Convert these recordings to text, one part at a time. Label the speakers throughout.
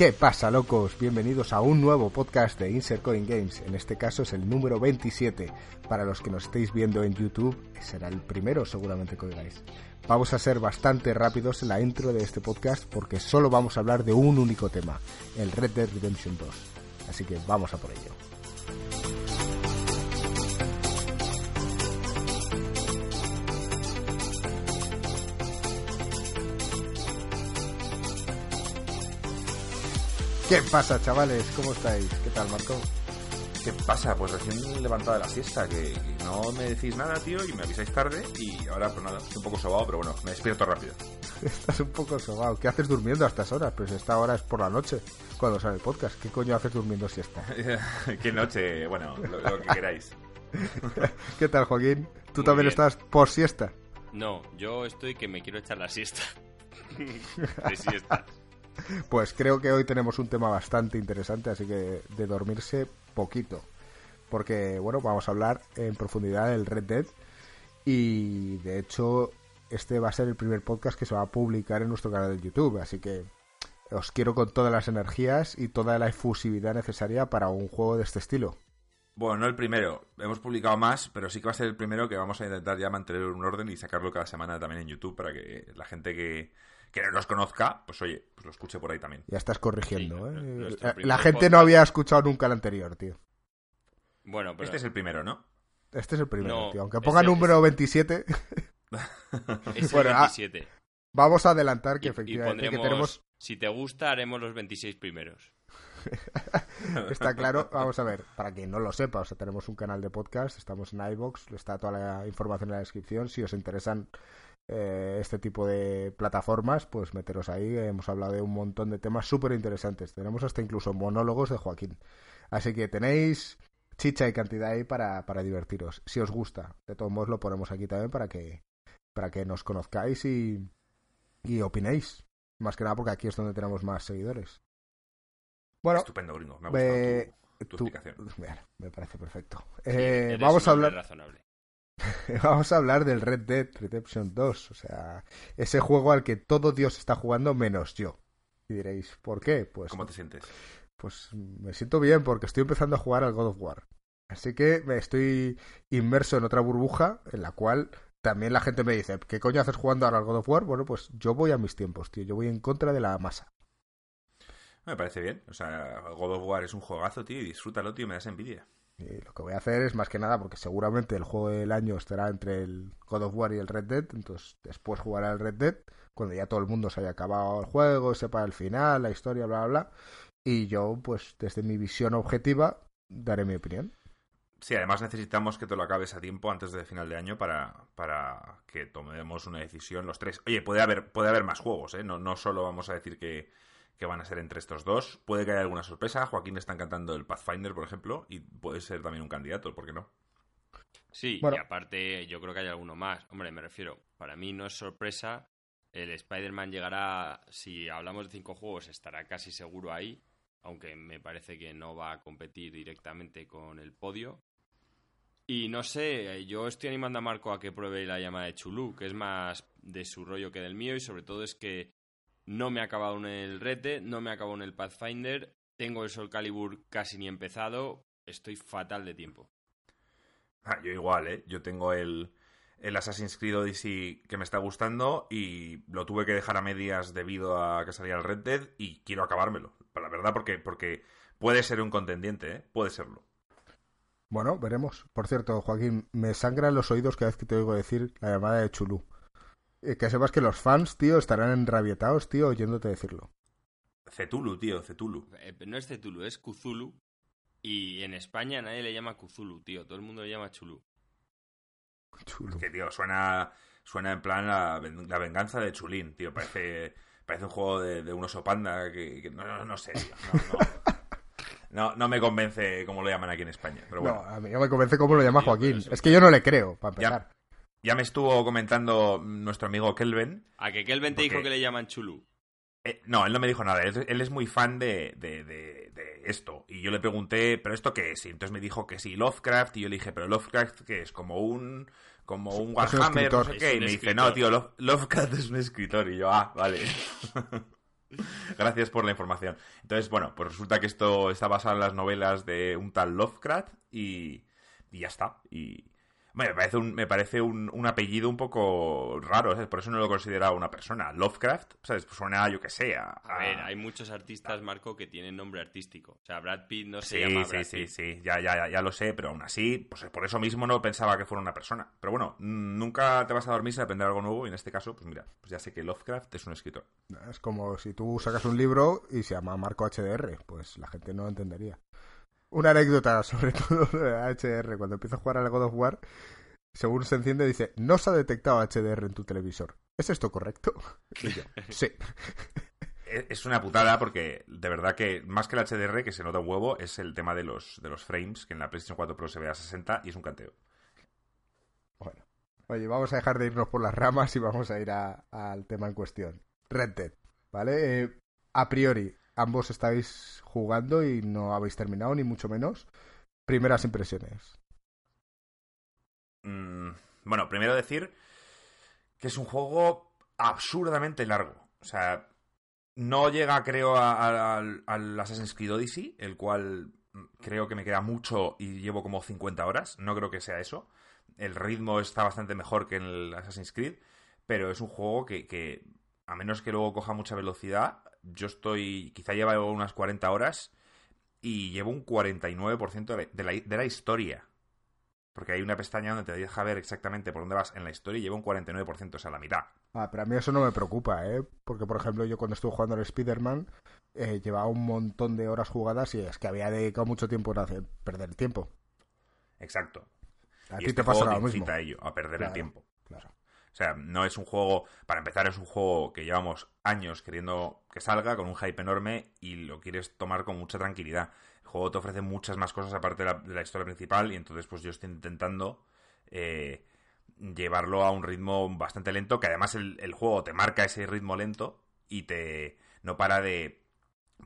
Speaker 1: ¿Qué pasa, locos? Bienvenidos a un nuevo podcast de Insert Coin Games. En este caso es el número 27. Para los que nos estéis viendo en YouTube, será el primero seguramente que oigáis. Vamos a ser bastante rápidos en la intro de este podcast porque solo vamos a hablar de un único tema, el Red Dead Redemption 2. Así que vamos a por ello. ¿Qué pasa, chavales? ¿Cómo estáis? ¿Qué tal, Marco?
Speaker 2: ¿Qué pasa? Pues recién levantado de la siesta, que, que no me decís nada, tío, y me avisáis tarde, y ahora, pues nada, estoy un poco sobado, pero bueno, me despierto rápido.
Speaker 1: Estás un poco sobado. ¿Qué haces durmiendo a estas horas? Pues esta hora es por la noche, cuando sale el podcast. ¿Qué coño haces durmiendo siesta?
Speaker 2: Qué noche, bueno, lo, lo que queráis.
Speaker 1: ¿Qué tal, Joaquín? ¿Tú
Speaker 3: Muy
Speaker 1: también
Speaker 3: bien.
Speaker 1: estás por siesta?
Speaker 3: No, yo estoy que me quiero echar la siesta. de siesta.
Speaker 1: Pues creo que hoy tenemos un tema bastante interesante, así que de dormirse poquito. Porque, bueno, vamos a hablar en profundidad del Red Dead. Y de hecho, este va a ser el primer podcast que se va a publicar en nuestro canal de YouTube. Así que os quiero con todas las energías y toda la efusividad necesaria para un juego de este estilo.
Speaker 2: Bueno, no el primero, hemos publicado más, pero sí que va a ser el primero que vamos a intentar ya mantener un orden y sacarlo cada semana también en YouTube para que la gente que, que no nos conozca, pues oye, pues lo escuche por ahí también.
Speaker 1: Ya estás corrigiendo,
Speaker 3: Sí,
Speaker 1: ¿eh? La- gente
Speaker 3: podcast.
Speaker 1: no había escuchado nunca el anterior, tío.
Speaker 3: Bueno, pero
Speaker 2: Este es el primero, ¿no?
Speaker 1: Este es el primero,
Speaker 3: No,
Speaker 1: tío. Aunque
Speaker 3: es
Speaker 1: ponga
Speaker 3: el-
Speaker 1: número 27,
Speaker 3: es
Speaker 1: bueno,
Speaker 3: el
Speaker 1: ah,
Speaker 3: 27.
Speaker 1: vamos a adelantar que
Speaker 3: Y- y,
Speaker 1: efectivamente que tenemos
Speaker 3: si te gusta, haremos los 26 primeros.
Speaker 1: Está claro, vamos a ver, para quien no lo sepa, o sea, tenemos un canal de podcast, estamos en iBox, está toda la información en la descripción. Si os interesan eh, este tipo de plataformas, pues meteros ahí. Hemos hablado de un montón de temas súper interesantes. Tenemos hasta incluso monólogos de Joaquín. Así que tenéis chicha y cantidad ahí para, para divertiros. Si os gusta, de todos modos lo ponemos aquí también para que, para que nos conozcáis y, y opinéis. Más que nada porque aquí es donde tenemos más seguidores. Bueno,
Speaker 2: Estupendo, gringo, me ha gustado
Speaker 1: eh,
Speaker 2: tu, explicación.
Speaker 1: Me parece perfecto.
Speaker 3: Sí,
Speaker 1: Eh, vamos a hablar
Speaker 3: razonable.
Speaker 1: vamos a hablar del Red Dead Redemption 2, o sea, ese juego al que todo Dios está jugando menos yo. Y diréis, ¿por qué? Pues,
Speaker 2: ¿Cómo te sientes?
Speaker 1: pues me siento bien porque estoy empezando a jugar al God of War. Así que me estoy inmerso en otra burbuja en la cual también la gente me dice, ¿qué coño haces jugando ahora al God of War? Bueno, pues yo voy a mis tiempos, tío, yo voy en contra de la masa.
Speaker 2: Me parece bien, o sea, God of War es un juegazo, tío, y disfrútalo, tío, me das envidia.
Speaker 1: Y lo que voy a hacer es más que nada porque seguramente el juego del año estará entre el God of War y el Red Dead, entonces después jugaré al Red Dead cuando ya todo el mundo se haya acabado el juego, sepa el final, la historia, bla, bla, bla. Y yo, pues desde mi visión objetiva, daré mi opinión.
Speaker 2: Sí, además necesitamos que te lo acabes a tiempo antes de final de año para, para que tomemos una decisión los tres. Oye, puede haber, puede haber más juegos, ¿eh? No, no solo vamos a decir que, que van a ser entre estos dos. Puede que haya alguna sorpresa. Joaquín está encantando el Pathfinder, por ejemplo, y puede ser también un candidato, ¿por qué no?
Speaker 3: Sí,
Speaker 1: Bueno.
Speaker 3: y aparte yo creo que hay alguno más. Hombre, me refiero, para mí no es sorpresa. El Spider-Man llegará, si hablamos de cinco juegos, estará casi seguro ahí. Aunque me parece que no va a competir directamente con el podio. Y no sé, yo estoy animando a Marco a que pruebe la llamada de Chulú, que es más de su rollo que del mío. Y sobre todo es que no me ha acabado en el Dead, no me ha acabado en el Pathfinder. Tengo el Soul Calibur casi ni empezado. Estoy fatal de tiempo.
Speaker 2: Ah, yo igual, ¿eh? Yo tengo el, el Assassin's Creed Odyssey que me está gustando y lo tuve que dejar a medias debido a que salía el Red Dead y quiero acabármelo. La verdad, porque, porque puede ser un contendiente, ¿eh? Puede serlo.
Speaker 1: Bueno, veremos. Por cierto, Joaquín, me sangran los oídos cada vez que te oigo decir la llamada de Chulú. Eh, que sepas que los fans, tío, estarán enrabietados, tío, oyéndote decirlo.
Speaker 2: Cthulhu, tío, Cthulhu.
Speaker 3: Eh, no es Cthulhu, es Cthulhu. Y en España nadie le llama Cthulhu, tío. Todo el mundo le llama Chulú.
Speaker 1: Chulú.
Speaker 2: Que, tío, suena, suena en plan la, ven- la venganza de Chulín, tío. Parece, parece un juego de, de un oso panda que... que- no, no, no sé, tío. No, no. No, no me convence cómo lo llaman aquí en España. Pero bueno,
Speaker 1: No, a mí no me convence cómo lo llama Joaquín. Es que yo no le creo, para empezar.
Speaker 2: ya me estuvo comentando nuestro amigo Kelvin
Speaker 3: A que Kelvin te dijo que le llaman Chulú.
Speaker 2: Eh, no, él no me dijo nada. Él, él es muy fan de, de- de- de esto. Y yo le pregunté, ¿pero esto qué es? Y entonces me dijo que sí, Lovecraft. Y yo le dije, ¿pero Lovecraft qué es? Como un. Como un Warhammer, no sé qué. Y me dice,
Speaker 3: escritor.
Speaker 2: no, tío, Love- Lovecraft es un escritor. Y yo, ah, vale. Gracias por la información. Entonces, bueno, pues resulta que esto está basado en las novelas de un tal Lovecraft y, y ya está. Y, me parece un, me parece un, apellido un poco raro, por eso no lo he considerado una persona. Lovecraft, ¿sabes? Pues suena, yo que sé. A,
Speaker 3: ver, hay muchos artistas, Marco, que tienen nombre artístico. O sea, Brad Pitt no se llama Brad
Speaker 2: Sí, sí, sí, ya, ya, ya lo sé, pero aún así, pues por eso mismo no pensaba que fuera una persona. Pero bueno, nunca te vas a dormir sin aprender algo nuevo y en este caso, pues mira, pues ya sé que Lovecraft es un escritor.
Speaker 1: Es como si tú sacas un libro y se llama Marco HDR, pues la gente no entendería. Una anécdota, sobre todo de HDR, cuando empiezo a jugar al God of War, según se enciende, dice, no se ha detectado HDR en tu televisor. ¿Es esto correcto? sí.
Speaker 2: Es una putada porque de verdad que más que el HDR que se nota un huevo es el tema de los, de los frames, que en la PlayStation 4 Pro se ve a 60 y es un canteo.
Speaker 1: Bueno. Oye, vamos a dejar de irnos por las ramas y vamos a ir al tema en cuestión. Red Dead, ¿vale? Eh, a priori, ambos estáis jugando y no habéis terminado, ni mucho menos. Primeras impresiones.
Speaker 2: Mm, bueno, primero decir que es un juego absurdamente largo. O sea, no llega, creo, al Assassin's Creed Odyssey, el cual creo que me queda mucho y llevo como 50 horas. No creo que sea eso. El ritmo está bastante mejor que en el Assassin's Creed, pero es un juego que, a menos que luego coja mucha velocidad, yo estoy, quizá llevo unas 40 horas y llevo un 49% de la, de la historia. Porque hay una pestaña donde te deja ver exactamente por dónde vas en la historia y lleva un 49%, o sea, la mitad.
Speaker 1: Ah, pero a mí eso no me preocupa, ¿eh? Porque, por ejemplo, yo cuando estuve jugando al Spider-Man, eh, llevaba un montón de horas jugadas y es que había dedicado mucho tiempo a perder el tiempo.
Speaker 2: Exacto.
Speaker 1: A ti este te pasa lo mismo.
Speaker 2: a ello, a perder el tiempo. Claro. O sea, no es un juego, para empezar, es un juego que llevamos años queriendo que salga con un hype enorme y lo quieres tomar con mucha tranquilidad juego te ofrece muchas más cosas aparte de la, historia principal y entonces pues yo estoy intentando eh, llevarlo a un ritmo bastante lento, que además el, juego te marca ese ritmo lento y te no para de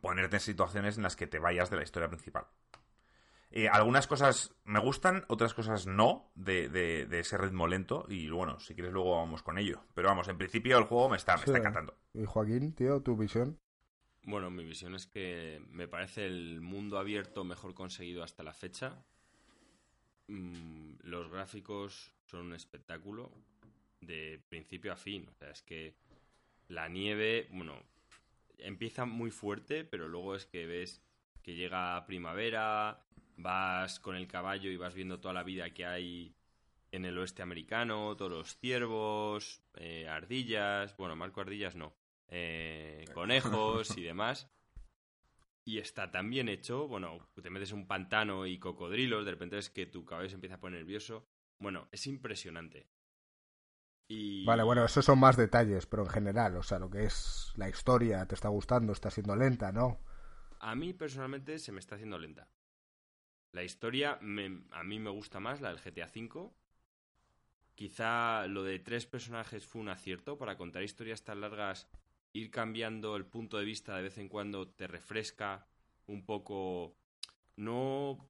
Speaker 2: ponerte en situaciones en las que te vayas de la historia principal. Eh, algunas cosas me gustan, otras cosas no, de, de, ese ritmo lento. Y bueno, si quieres luego vamos con ello. Pero vamos, en principio el juego me está, me está encantando.
Speaker 1: ¿Y Joaquín, tío, tu visión?
Speaker 3: Bueno, mi visión es que me parece el mundo abierto mejor conseguido hasta la fecha. Mm, los gráficos son un espectáculo de principio a fin. O sea, es que la nieve, bueno, empieza muy fuerte, pero luego es que ves que llega primavera, vas con el caballo y vas viendo toda la vida que hay en el oeste americano, todos los ciervos, eh, ardillas, bueno, Marco Ardillas no, eh, conejos y demás. Y está tan bien hecho, bueno, te metes un pantano y cocodrilos, de repente es que tu cabeza empieza a poner nervioso. Bueno, es impresionante. Y...
Speaker 1: Vale, bueno, esos son más detalles, pero en general, o sea, lo que es la historia, te está gustando, está siendo lenta, ¿no?
Speaker 3: A mí personalmente se me está haciendo lenta. La historia a mí me gusta más, la del GTA V. Quizá lo de tres personajes fue un acierto para contar historias tan largas ir cambiando el punto de vista de vez en cuando te refresca un poco. No,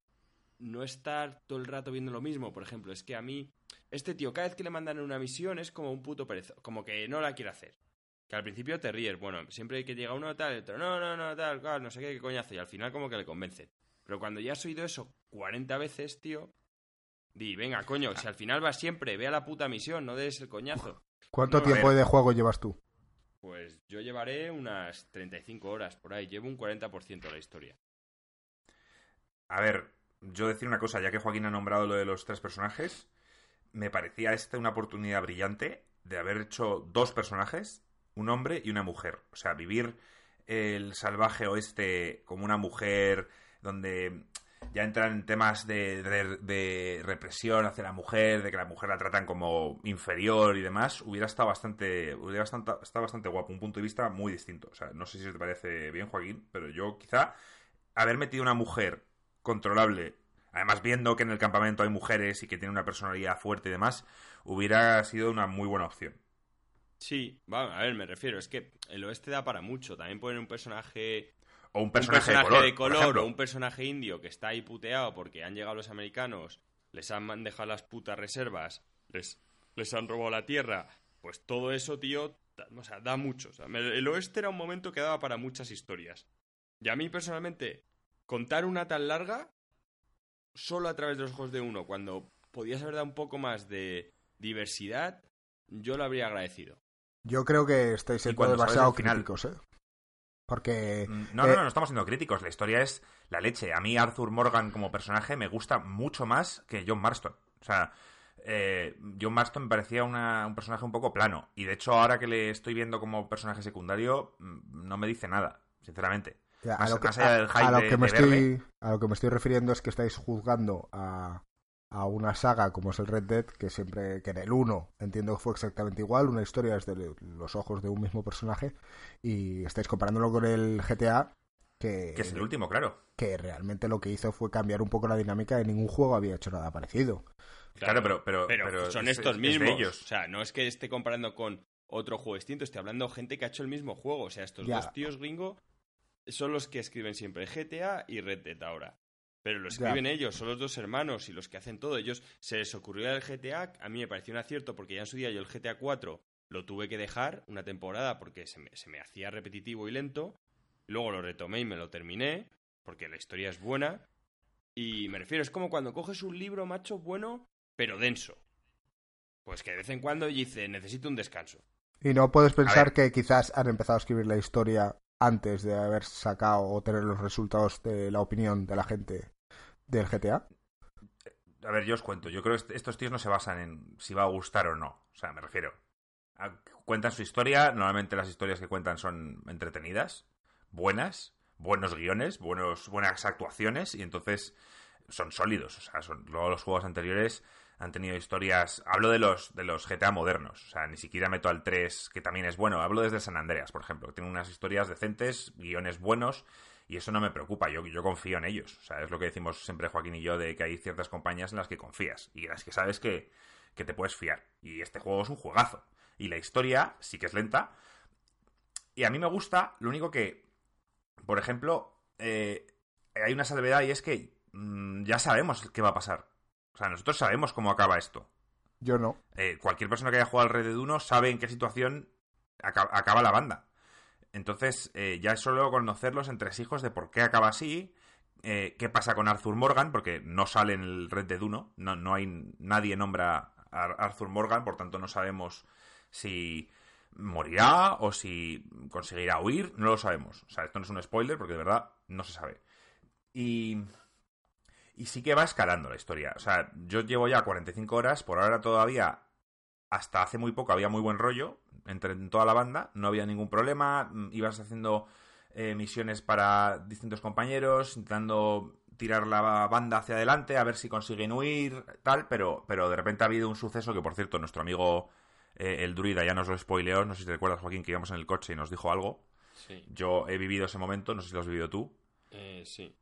Speaker 3: no estar todo el rato viendo lo mismo. Por ejemplo, es que a mí, este tío, cada vez que le mandan una misión es como un puto perezo, como que no la quiere hacer. Que al principio te ríes, bueno, siempre que llega uno tal, otro, no, no, no, tal, cual, no sé qué, qué coñazo, y al final como que le convence. Pero cuando ya has oído eso 40 veces, tío, di, venga, coño, si al final vas siempre, ve a la puta misión, no des el coñazo.
Speaker 1: ¿Cuánto tiempo de juego llevas tú?
Speaker 3: Pues yo llevaré unas 35 horas por ahí, llevo un 40% de la historia.
Speaker 2: A ver, yo decir una cosa, ya que Joaquín ha nombrado lo de los tres personajes, me parecía esta una oportunidad brillante de haber hecho dos personajes, un hombre y una mujer. O sea, vivir el salvaje oeste como una mujer, donde ya entran en temas de, represión hacia la mujer, de que la mujer la tratan como inferior y demás, hubiera estado bastante, hubiera estado, bastante guapo, un punto de vista muy distinto. O sea, no sé si te parece bien, Joaquín, pero yo quizá haber metido una mujer controlable, además viendo que en el campamento hay mujeres y que tiene una personalidad fuerte y demás, hubiera sido una muy buena opción.
Speaker 3: Sí, a ver, me refiero, es que el oeste da para mucho. También poner un personaje
Speaker 2: o un personaje, de color,
Speaker 3: o un personaje indio que está ahí puteado porque han llegado los americanos, les han dejado las putas reservas, les, les han robado la tierra. Pues todo eso, tío, o sea, da mucho. el oeste era un momento que daba para muchas historias. Y a mí personalmente, contar una tan larga, solo a través de los ojos de uno, cuando podías haber dado un poco más de diversidad, yo lo habría agradecido.
Speaker 1: Yo creo que estáis siendo demasiado críticos, ¿eh? Porque.
Speaker 2: Mm, no, no,
Speaker 1: eh,
Speaker 2: no, no estamos siendo críticos. La historia es la leche. A mí, Arthur Morgan como personaje me gusta mucho más que John Marston. O sea, eh, John Marston me parecía un personaje un poco plano. Y de hecho, ahora que le estoy viendo como personaje secundario, mm, no me dice nada, sinceramente.
Speaker 1: a, lo que, me estoy, a lo que me estoy refiriendo es que estáis juzgando a, a una saga como es el Red Dead, que siempre, que en el 1 entiendo que fue exactamente igual, una historia desde los ojos de un mismo personaje, y estáis comparándolo con el GTA, que,
Speaker 2: que es el último, claro.
Speaker 1: Que realmente lo que hizo fue cambiar un poco la dinámica, de ningún juego había hecho nada parecido.
Speaker 2: Claro, pero, pero, pero,
Speaker 3: son estos mismos. ellos. O sea, no es que esté comparando con otro juego distinto, estoy hablando de gente que ha hecho el mismo juego. O sea, estos dos tíos gringo son los que escriben siempre GTA y Red Dead ahora. Pero lo escriben ellos, son los dos hermanos y los que hacen todo. Ellos se les ocurrió el GTA, a mí me pareció un acierto porque ya en su día yo el GTA 4 lo tuve que dejar una temporada porque se me, se me hacía repetitivo y lento. Luego lo retomé y me lo terminé porque la historia es buena. Y me refiero, es como cuando coges un libro, macho, bueno, pero denso. Pues que de vez en cuando dice, necesito un descanso.
Speaker 1: Y no puedes pensar que quizás han empezado a escribir la historia antes de haber sacado o tener los resultados de la opinión de la gente del GTA.
Speaker 2: A ver, yo os cuento. Yo creo que estos tíos no se basan en si va a gustar o no. O sea, me refiero. cuentan su historia. Normalmente las historias que cuentan son entretenidas, buenas, buenos guiones, buenos, buenas actuaciones. Y entonces son sólidos. O sea, son, luego los juegos anteriores han tenido historias. Hablo de los, de los GTA modernos. O sea, ni siquiera meto al 3, que también es bueno. Hablo desde San Andreas, por ejemplo, que tiene unas historias decentes, guiones buenos. Y eso no me preocupa, yo, yo confío en ellos. O sea, es lo que decimos siempre Joaquín y yo, de que hay ciertas compañías en las que confías y en las que sabes que, que te puedes fiar. Y este juego es un juegazo. Y la historia sí que es lenta. Y a mí me gusta, lo único que, por ejemplo, eh, hay una salvedad y es que mm, ya sabemos qué va a pasar. O sea, nosotros sabemos cómo acaba esto.
Speaker 1: Yo no.
Speaker 2: Eh, cualquier persona que haya jugado al Red Dead 1 sabe en qué situación acaba, la banda. Entonces, eh, ya es solo conocer entre hijos de por qué acaba así, eh, qué pasa con Arthur Morgan, porque no sale en el Red Dead 1, no, no hay nadie nombra a Arthur Morgan, por tanto no sabemos si morirá o si conseguirá huir, no lo sabemos. O sea, esto no es un spoiler porque de verdad no se sabe. Y y sí que va escalando la historia. O sea, yo llevo ya 45 horas, por ahora todavía, hasta hace muy poco había muy buen rollo entre toda la banda, no había ningún problema, mm, ibas haciendo eh, misiones para distintos compañeros, intentando tirar la banda hacia adelante, a ver si consiguen huir, tal, pero, pero de repente ha habido un suceso que, por cierto, nuestro amigo eh, el druida ya nos lo spoileó, no sé si te recuerdas, Joaquín, que íbamos en el coche y nos dijo algo.
Speaker 3: Sí.
Speaker 2: Yo he vivido ese momento, no sé si lo has vivido tú.
Speaker 3: Eh, sí.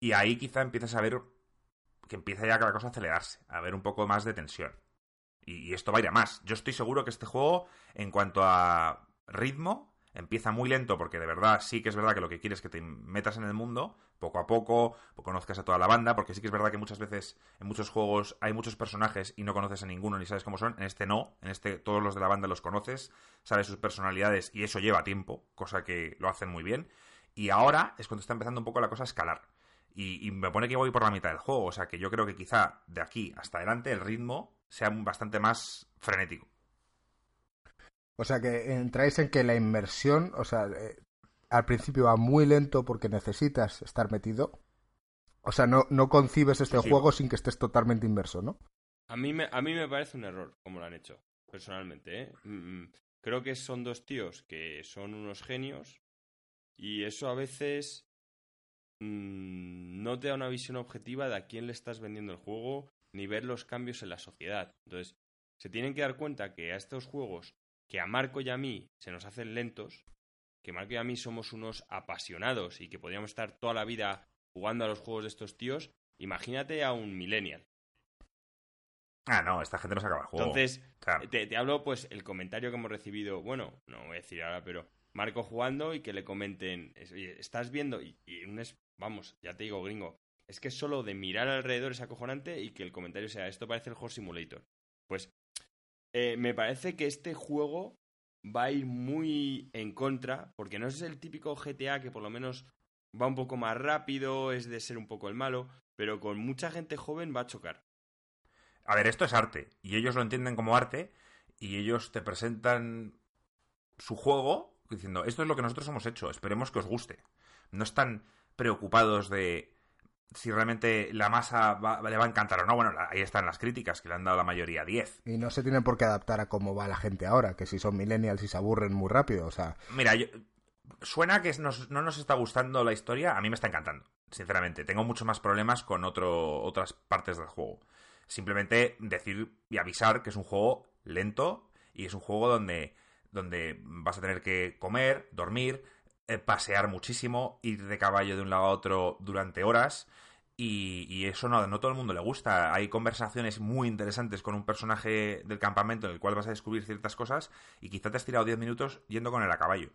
Speaker 2: Y ahí quizá empiezas a ver que empieza ya la cosa a acelerarse, a ver un poco más de tensión. Y, esto va a ir a más. Yo estoy seguro que este juego, en cuanto a ritmo, empieza muy lento porque de verdad sí que es verdad que lo que quieres es que te metas en el mundo poco a poco, conozcas a toda la banda, porque sí que es verdad que muchas veces en muchos juegos hay muchos personajes y no conoces a ninguno ni sabes cómo son. En este no, en este todos los de la banda los conoces, sabes sus personalidades y eso lleva tiempo, cosa que lo hacen muy bien. Y ahora es cuando está empezando un poco la cosa a escalar. Y, me pone que voy por la mitad del juego. O sea que yo creo que quizá de aquí hasta adelante el ritmo sea bastante más frenético.
Speaker 1: O sea que entráis en que la inmersión, o sea, eh, al principio va muy lento porque necesitas estar metido. O sea, no, no concibes este juego sin que estés totalmente inmerso, ¿no?
Speaker 3: A mí, me, a mí me parece un error como lo han hecho, personalmente. ¿eh? Mm, mm. creo que son dos tíos que son unos genios y eso a veces Mm, no te da una visión objetiva de a quién le estás vendiendo el juego ni ver los cambios en la sociedad. Entonces, se tienen que dar cuenta que a estos juegos, que a Marco y a mí se nos hacen lentos, que Marco y a mí somos unos apasionados y que podríamos estar toda la vida jugando a los juegos de estos tíos, imagínate a un millennial.
Speaker 2: Ah, no, esta gente no se acaba el juego.
Speaker 3: Entonces, te, hablo, pues, el comentario que hemos recibido, bueno, no voy a decir ahora, pero Marco jugando y que le comenten, estás viendo, y, y un, Vamos, ya te digo, gringo. Es que solo de mirar alrededor es acojonante y que el comentario sea, esto parece el Horse Simulator. Pues eh, me parece que este juego va a ir muy en contra, porque no es el típico GTA que por lo menos va un poco más rápido, es de ser un poco el malo, pero con mucha gente joven va a chocar.
Speaker 2: A ver, esto es arte, y ellos lo entienden como arte, y ellos te presentan su juego diciendo, esto es lo que nosotros hemos hecho, esperemos que os guste. No están preocupados de si realmente la masa le va a encantar o no. Bueno, ahí están las críticas que le han dado la mayoría 10.
Speaker 1: Y no se tienen por qué adaptar a cómo va la gente ahora, que si son millennials y se aburren muy rápido, o sea...
Speaker 2: Mira, suena que no nos está gustando la historia, a mí me está encantando, sinceramente. Tengo muchos más problemas con otro, otras partes del juego. Simplemente decir y avisar que es un juego lento y es un juego donde, donde vas a tener que comer, dormir, pasear muchísimo, ir de caballo de un lado a otro durante horas. Y, eso no, no todo el mundo le gusta. Hay conversaciones muy interesantes con un personaje del campamento en el cual vas a descubrir ciertas cosas y quizá te has tirado 10 minutos yendo con él a caballo.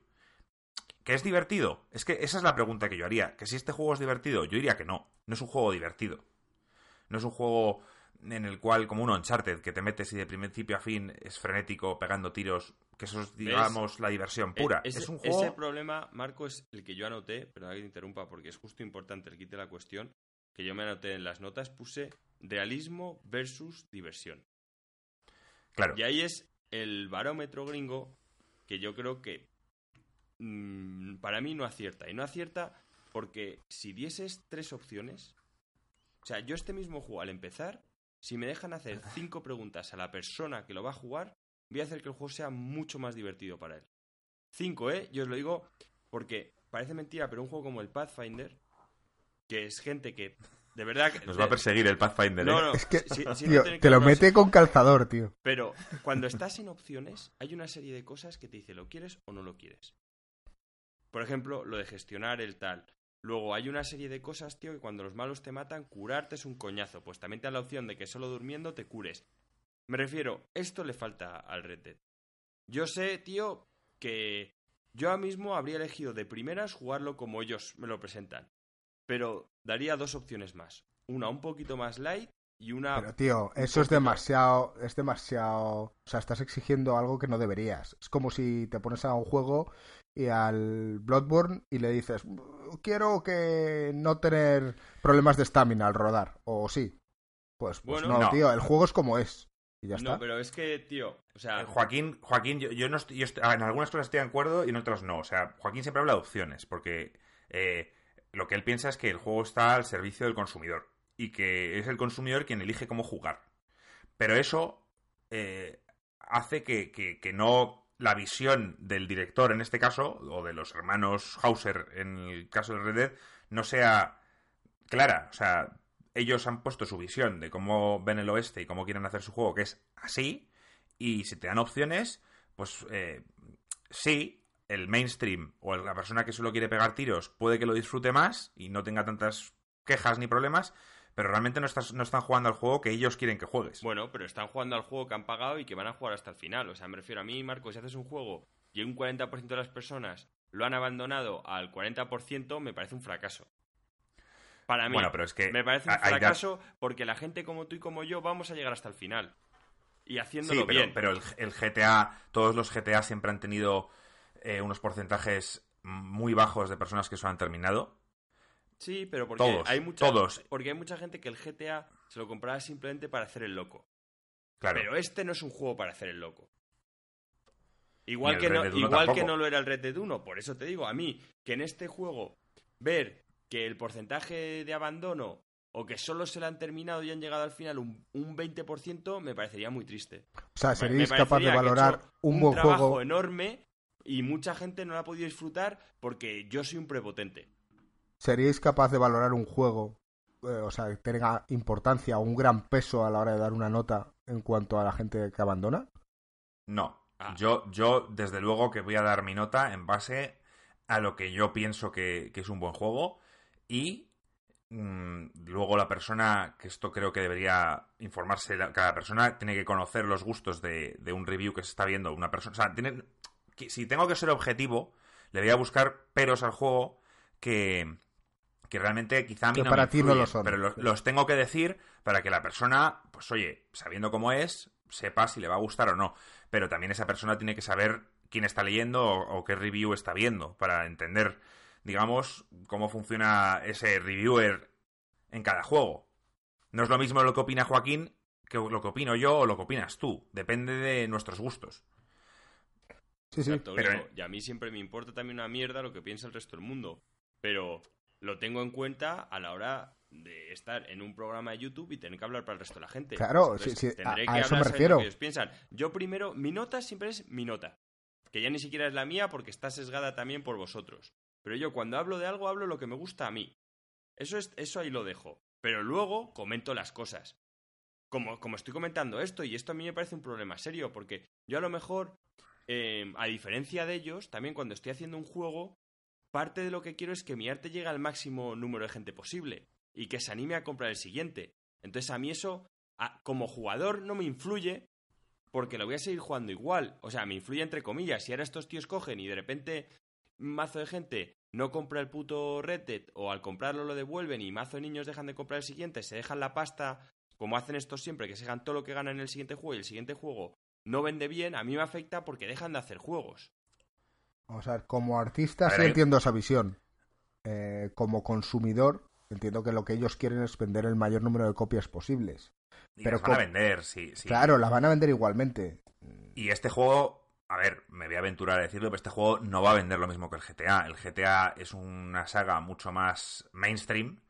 Speaker 2: ¿Que es divertido? Es que esa es la pregunta que yo haría. ¿Que si este juego es divertido? Yo diría que no. No es un juego divertido. No es un juego en el cual, como un Uncharted, que te metes y de principio a fin es frenético, pegando tiros, que eso es, digamos, la diversión eh, pura.
Speaker 3: Ese,
Speaker 2: es un
Speaker 3: ese problema, Marco, es el que yo anoté, pero que te interrumpa porque es justo importante el quite la cuestión, que yo me anoté en las notas, puse realismo versus diversión.
Speaker 2: Claro.
Speaker 3: Y ahí es el barómetro gringo que yo creo que mm, para mí no acierta. Y no acierta porque si dieses tres opciones, o sea, yo este mismo juego al empezar si me dejan hacer cinco preguntas a la persona que lo va a jugar, voy a hacer que el juego sea mucho más divertido para él. Cinco, ¿eh? Yo os lo digo porque parece mentira, pero un juego como el Pathfinder, que es gente que de verdad que,
Speaker 2: Nos va a perseguir el Pathfinder, ¿eh?
Speaker 1: No, no, es que, te lo mete con calzador, tío.
Speaker 3: Pero cuando estás en opciones, hay una serie de cosas que te dice lo quieres o no lo quieres. Por ejemplo, lo de gestionar el tal. Luego hay una serie de cosas, tío, que cuando los malos te matan, curarte es un coñazo. Pues también te da la opción de que solo durmiendo te cures. Me refiero, esto le falta al Red Dead. Yo sé, tío, que yo ahora mismo habría elegido de primeras jugarlo como ellos me lo presentan. Pero daría dos opciones más. Una un poquito más light y una...
Speaker 1: Pero tío, eso es demasiado... Es demasiado... O sea, estás exigiendo algo que no deberías. Es como si te pones a un juego y al Bloodborne y le dices, quiero que no tener problemas de estamina al rodar, o sí. Pues, pues no, tío, el juego es como es. Y ya está.
Speaker 3: No, pero es que, tío, o sea...
Speaker 2: Eh, Joaquín, Joaquín, yo, no estoy, en algunas cosas estoy de acuerdo y en otras no. O sea, Joaquín siempre habla de opciones, porque eh, lo que él piensa es que el juego está al servicio del consumidor y que es el consumidor quien elige cómo jugar. Pero eso eh, hace que, que no la visión del director en este caso, o de los hermanos Hauser en el caso de Red Dead, no sea clara. O sea, ellos han puesto su visión de cómo ven el oeste y cómo quieren hacer su juego, que es así, y si te dan opciones, pues eh, sí, el mainstream o la persona que solo quiere pegar tiros puede que lo disfrute más y no tenga tantas quejas ni problemas, pero realmente no, estás, no están jugando al juego que ellos quieren que juegues.
Speaker 3: Bueno, pero están jugando al juego que han pagado y que van a jugar hasta el final. O sea, me refiero a mí, Marco, si haces un juego y un 40% de las personas lo han abandonado al 40%, me parece un fracaso. Para mí,
Speaker 2: bueno, pero es que
Speaker 3: me parece un fracaso porque la gente como tú y como yo vamos a llegar hasta el final. Y haciéndolo
Speaker 2: sí, pero,
Speaker 3: bien.
Speaker 2: Pero el, GTA, todos los GTA siempre han tenido eh, unos porcentajes muy bajos de personas que se han terminado.
Speaker 3: Sí, pero porque hay mucha, porque hay mucha gente que el GTA se lo compraba simplemente para hacer el loco.
Speaker 2: Claro.
Speaker 3: Pero este no es un juego para hacer el loco. Igual, que no, igual que no lo era el Red Dead 1, por eso te digo, a mí, que en este juego ver que el porcentaje de abandono o que solo se lo han terminado y han llegado al final un, un 20%, me parecería muy triste.
Speaker 1: O sea, seríais capaz de valorar un, buen
Speaker 3: trabajo enorme y mucha gente no lo ha podido disfrutar porque yo soy un prepotente.
Speaker 1: ¿Seríais capaz de valorar un juego, eh, o sea, que tenga importancia o un gran peso a la hora de dar una nota en cuanto a la gente que abandona?
Speaker 2: No. Ah. Yo, yo, desde luego que voy a dar mi nota en base a lo que yo pienso que, es un buen juego y mm, luego la persona, que esto creo que debería informarse, cada persona tiene que conocer los gustos de, un review que se está viendo una persona. O sea, tiene, si tengo que ser objetivo, le voy a buscar peros al juego que, que realmente quizá a mí no
Speaker 1: para
Speaker 2: ti
Speaker 1: no lo son.
Speaker 2: Pero los, tengo que decir para que la persona, pues oye, sabiendo cómo es, sepa si le va a gustar o no. Pero también esa persona tiene que saber quién está leyendo o, qué review está viendo, para entender, digamos, cómo funciona ese reviewer en cada juego. No es lo mismo lo que opina Joaquín que lo que opino yo o lo que opinas tú. Depende de nuestros gustos.
Speaker 3: Sí, sí. pero... Y a mí siempre me importa también una mierda lo que piensa el resto del mundo. Pero lo tengo en cuenta a la hora de estar en un programa de YouTube y tener que hablar para el resto de la gente.
Speaker 1: Claro, sí, sí, a, eso me refiero.
Speaker 3: ellos piensan. Yo primero, mi nota siempre es mi nota, que ya ni siquiera es la mía porque está sesgada también por vosotros. Pero yo cuando hablo de algo hablo lo que me gusta a mí. Eso es eso ahí lo dejo. Pero luego comento las cosas. Como, como estoy comentando esto y esto a mí me parece un problema serio porque yo a lo mejor eh, a diferencia de ellos, también cuando estoy haciendo un juego, parte de lo que quiero es que mi arte llegue al máximo número de gente posible y que se anime a comprar el siguiente. Entonces a mí eso, como jugador, no me influye porque lo voy a seguir jugando igual. O sea, me influye entre comillas. Si ahora estos tíos cogen y de repente un mazo de gente no compra el puto Red o al comprarlo lo devuelven y mazo de niños dejan de comprar el siguiente, se dejan la pasta, como hacen estos siempre, que se dejan todo lo que ganan en el siguiente juego y el siguiente juego no vende bien, a mí me afecta porque dejan de hacer juegos.
Speaker 1: Como artista sí entiendo esa visión. Eh, como consumidor, entiendo que lo que ellos quieren es vender el mayor número de copias posibles.
Speaker 2: Y pero las van a vender, sí,
Speaker 1: Claro, las van a vender igualmente.
Speaker 2: Y este juego, a ver, me voy a aventurar a decirlo, pero este juego no va a vender lo mismo que el GTA. El GTA es una saga mucho más mainstream.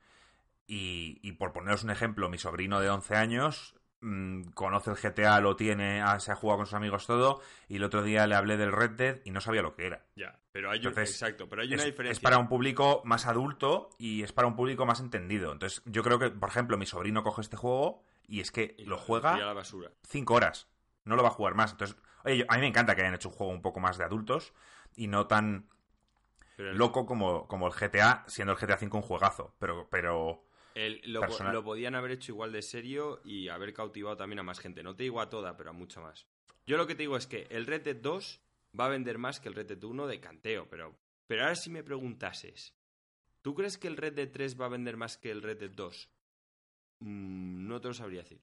Speaker 2: Y, y por poneros un ejemplo, mi sobrino de 11 años Mm, conoce el GTA, lo tiene, ah, se ha jugado con sus amigos todo, y el otro día le hablé del Red Dead y no sabía lo que era.
Speaker 3: Ya, pero hay, exacto, pero hay una diferencia.
Speaker 2: Es para un público más adulto y es para un público más entendido. Entonces, yo creo que, por ejemplo, mi sobrino coge este juego y es que lo juega
Speaker 3: la basura.
Speaker 2: cinco horas. No lo va a jugar más. Entonces, oye, a mí me encanta que hayan hecho un juego un poco más de adultos y no tan loco como, como el GTA, siendo el GTA V un juegazo. Pero, pero
Speaker 3: lo, podían haber hecho igual de serio y haber cautivado también a más gente. No te digo a toda, pero a mucha más. Yo lo que te digo es que el Red Dead 2 va a vender más que el Red Dead 1 de canteo, pero, pero ahora si me preguntases, ¿tú crees que el Red Dead 3 va a vender más que el Red Dead 2? Mm, no te lo sabría decir.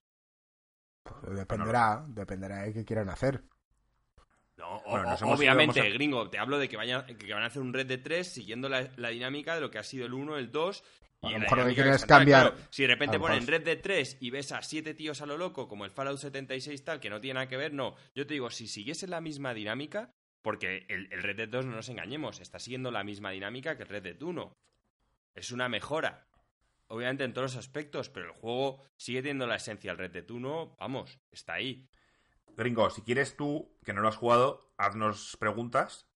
Speaker 1: Pues dependerá, dependerá de qué quieran hacer.
Speaker 3: No, obviamente, gringo, te hablo de que, vayan, que van a hacer un Red Dead 3 siguiendo la, la, dinámica de lo que ha sido el 1, el 2
Speaker 1: a lo mejor lo que quieres cambiar.
Speaker 3: si de repente ponen Red Dead 3 y ves a siete tíos a lo loco, como el Fallout 76 tal, que no tiene nada que ver, no. Yo te digo, si siguiese la misma dinámica, porque el, Red Dead 2, no nos engañemos, está siguiendo la misma dinámica que el Red Dead 1. Es una mejora. Obviamente en todos los aspectos, pero el juego sigue teniendo la esencia. El Red Dead 1, vamos, está ahí.
Speaker 2: Gringo, si quieres tú, que no lo has jugado, haznos preguntas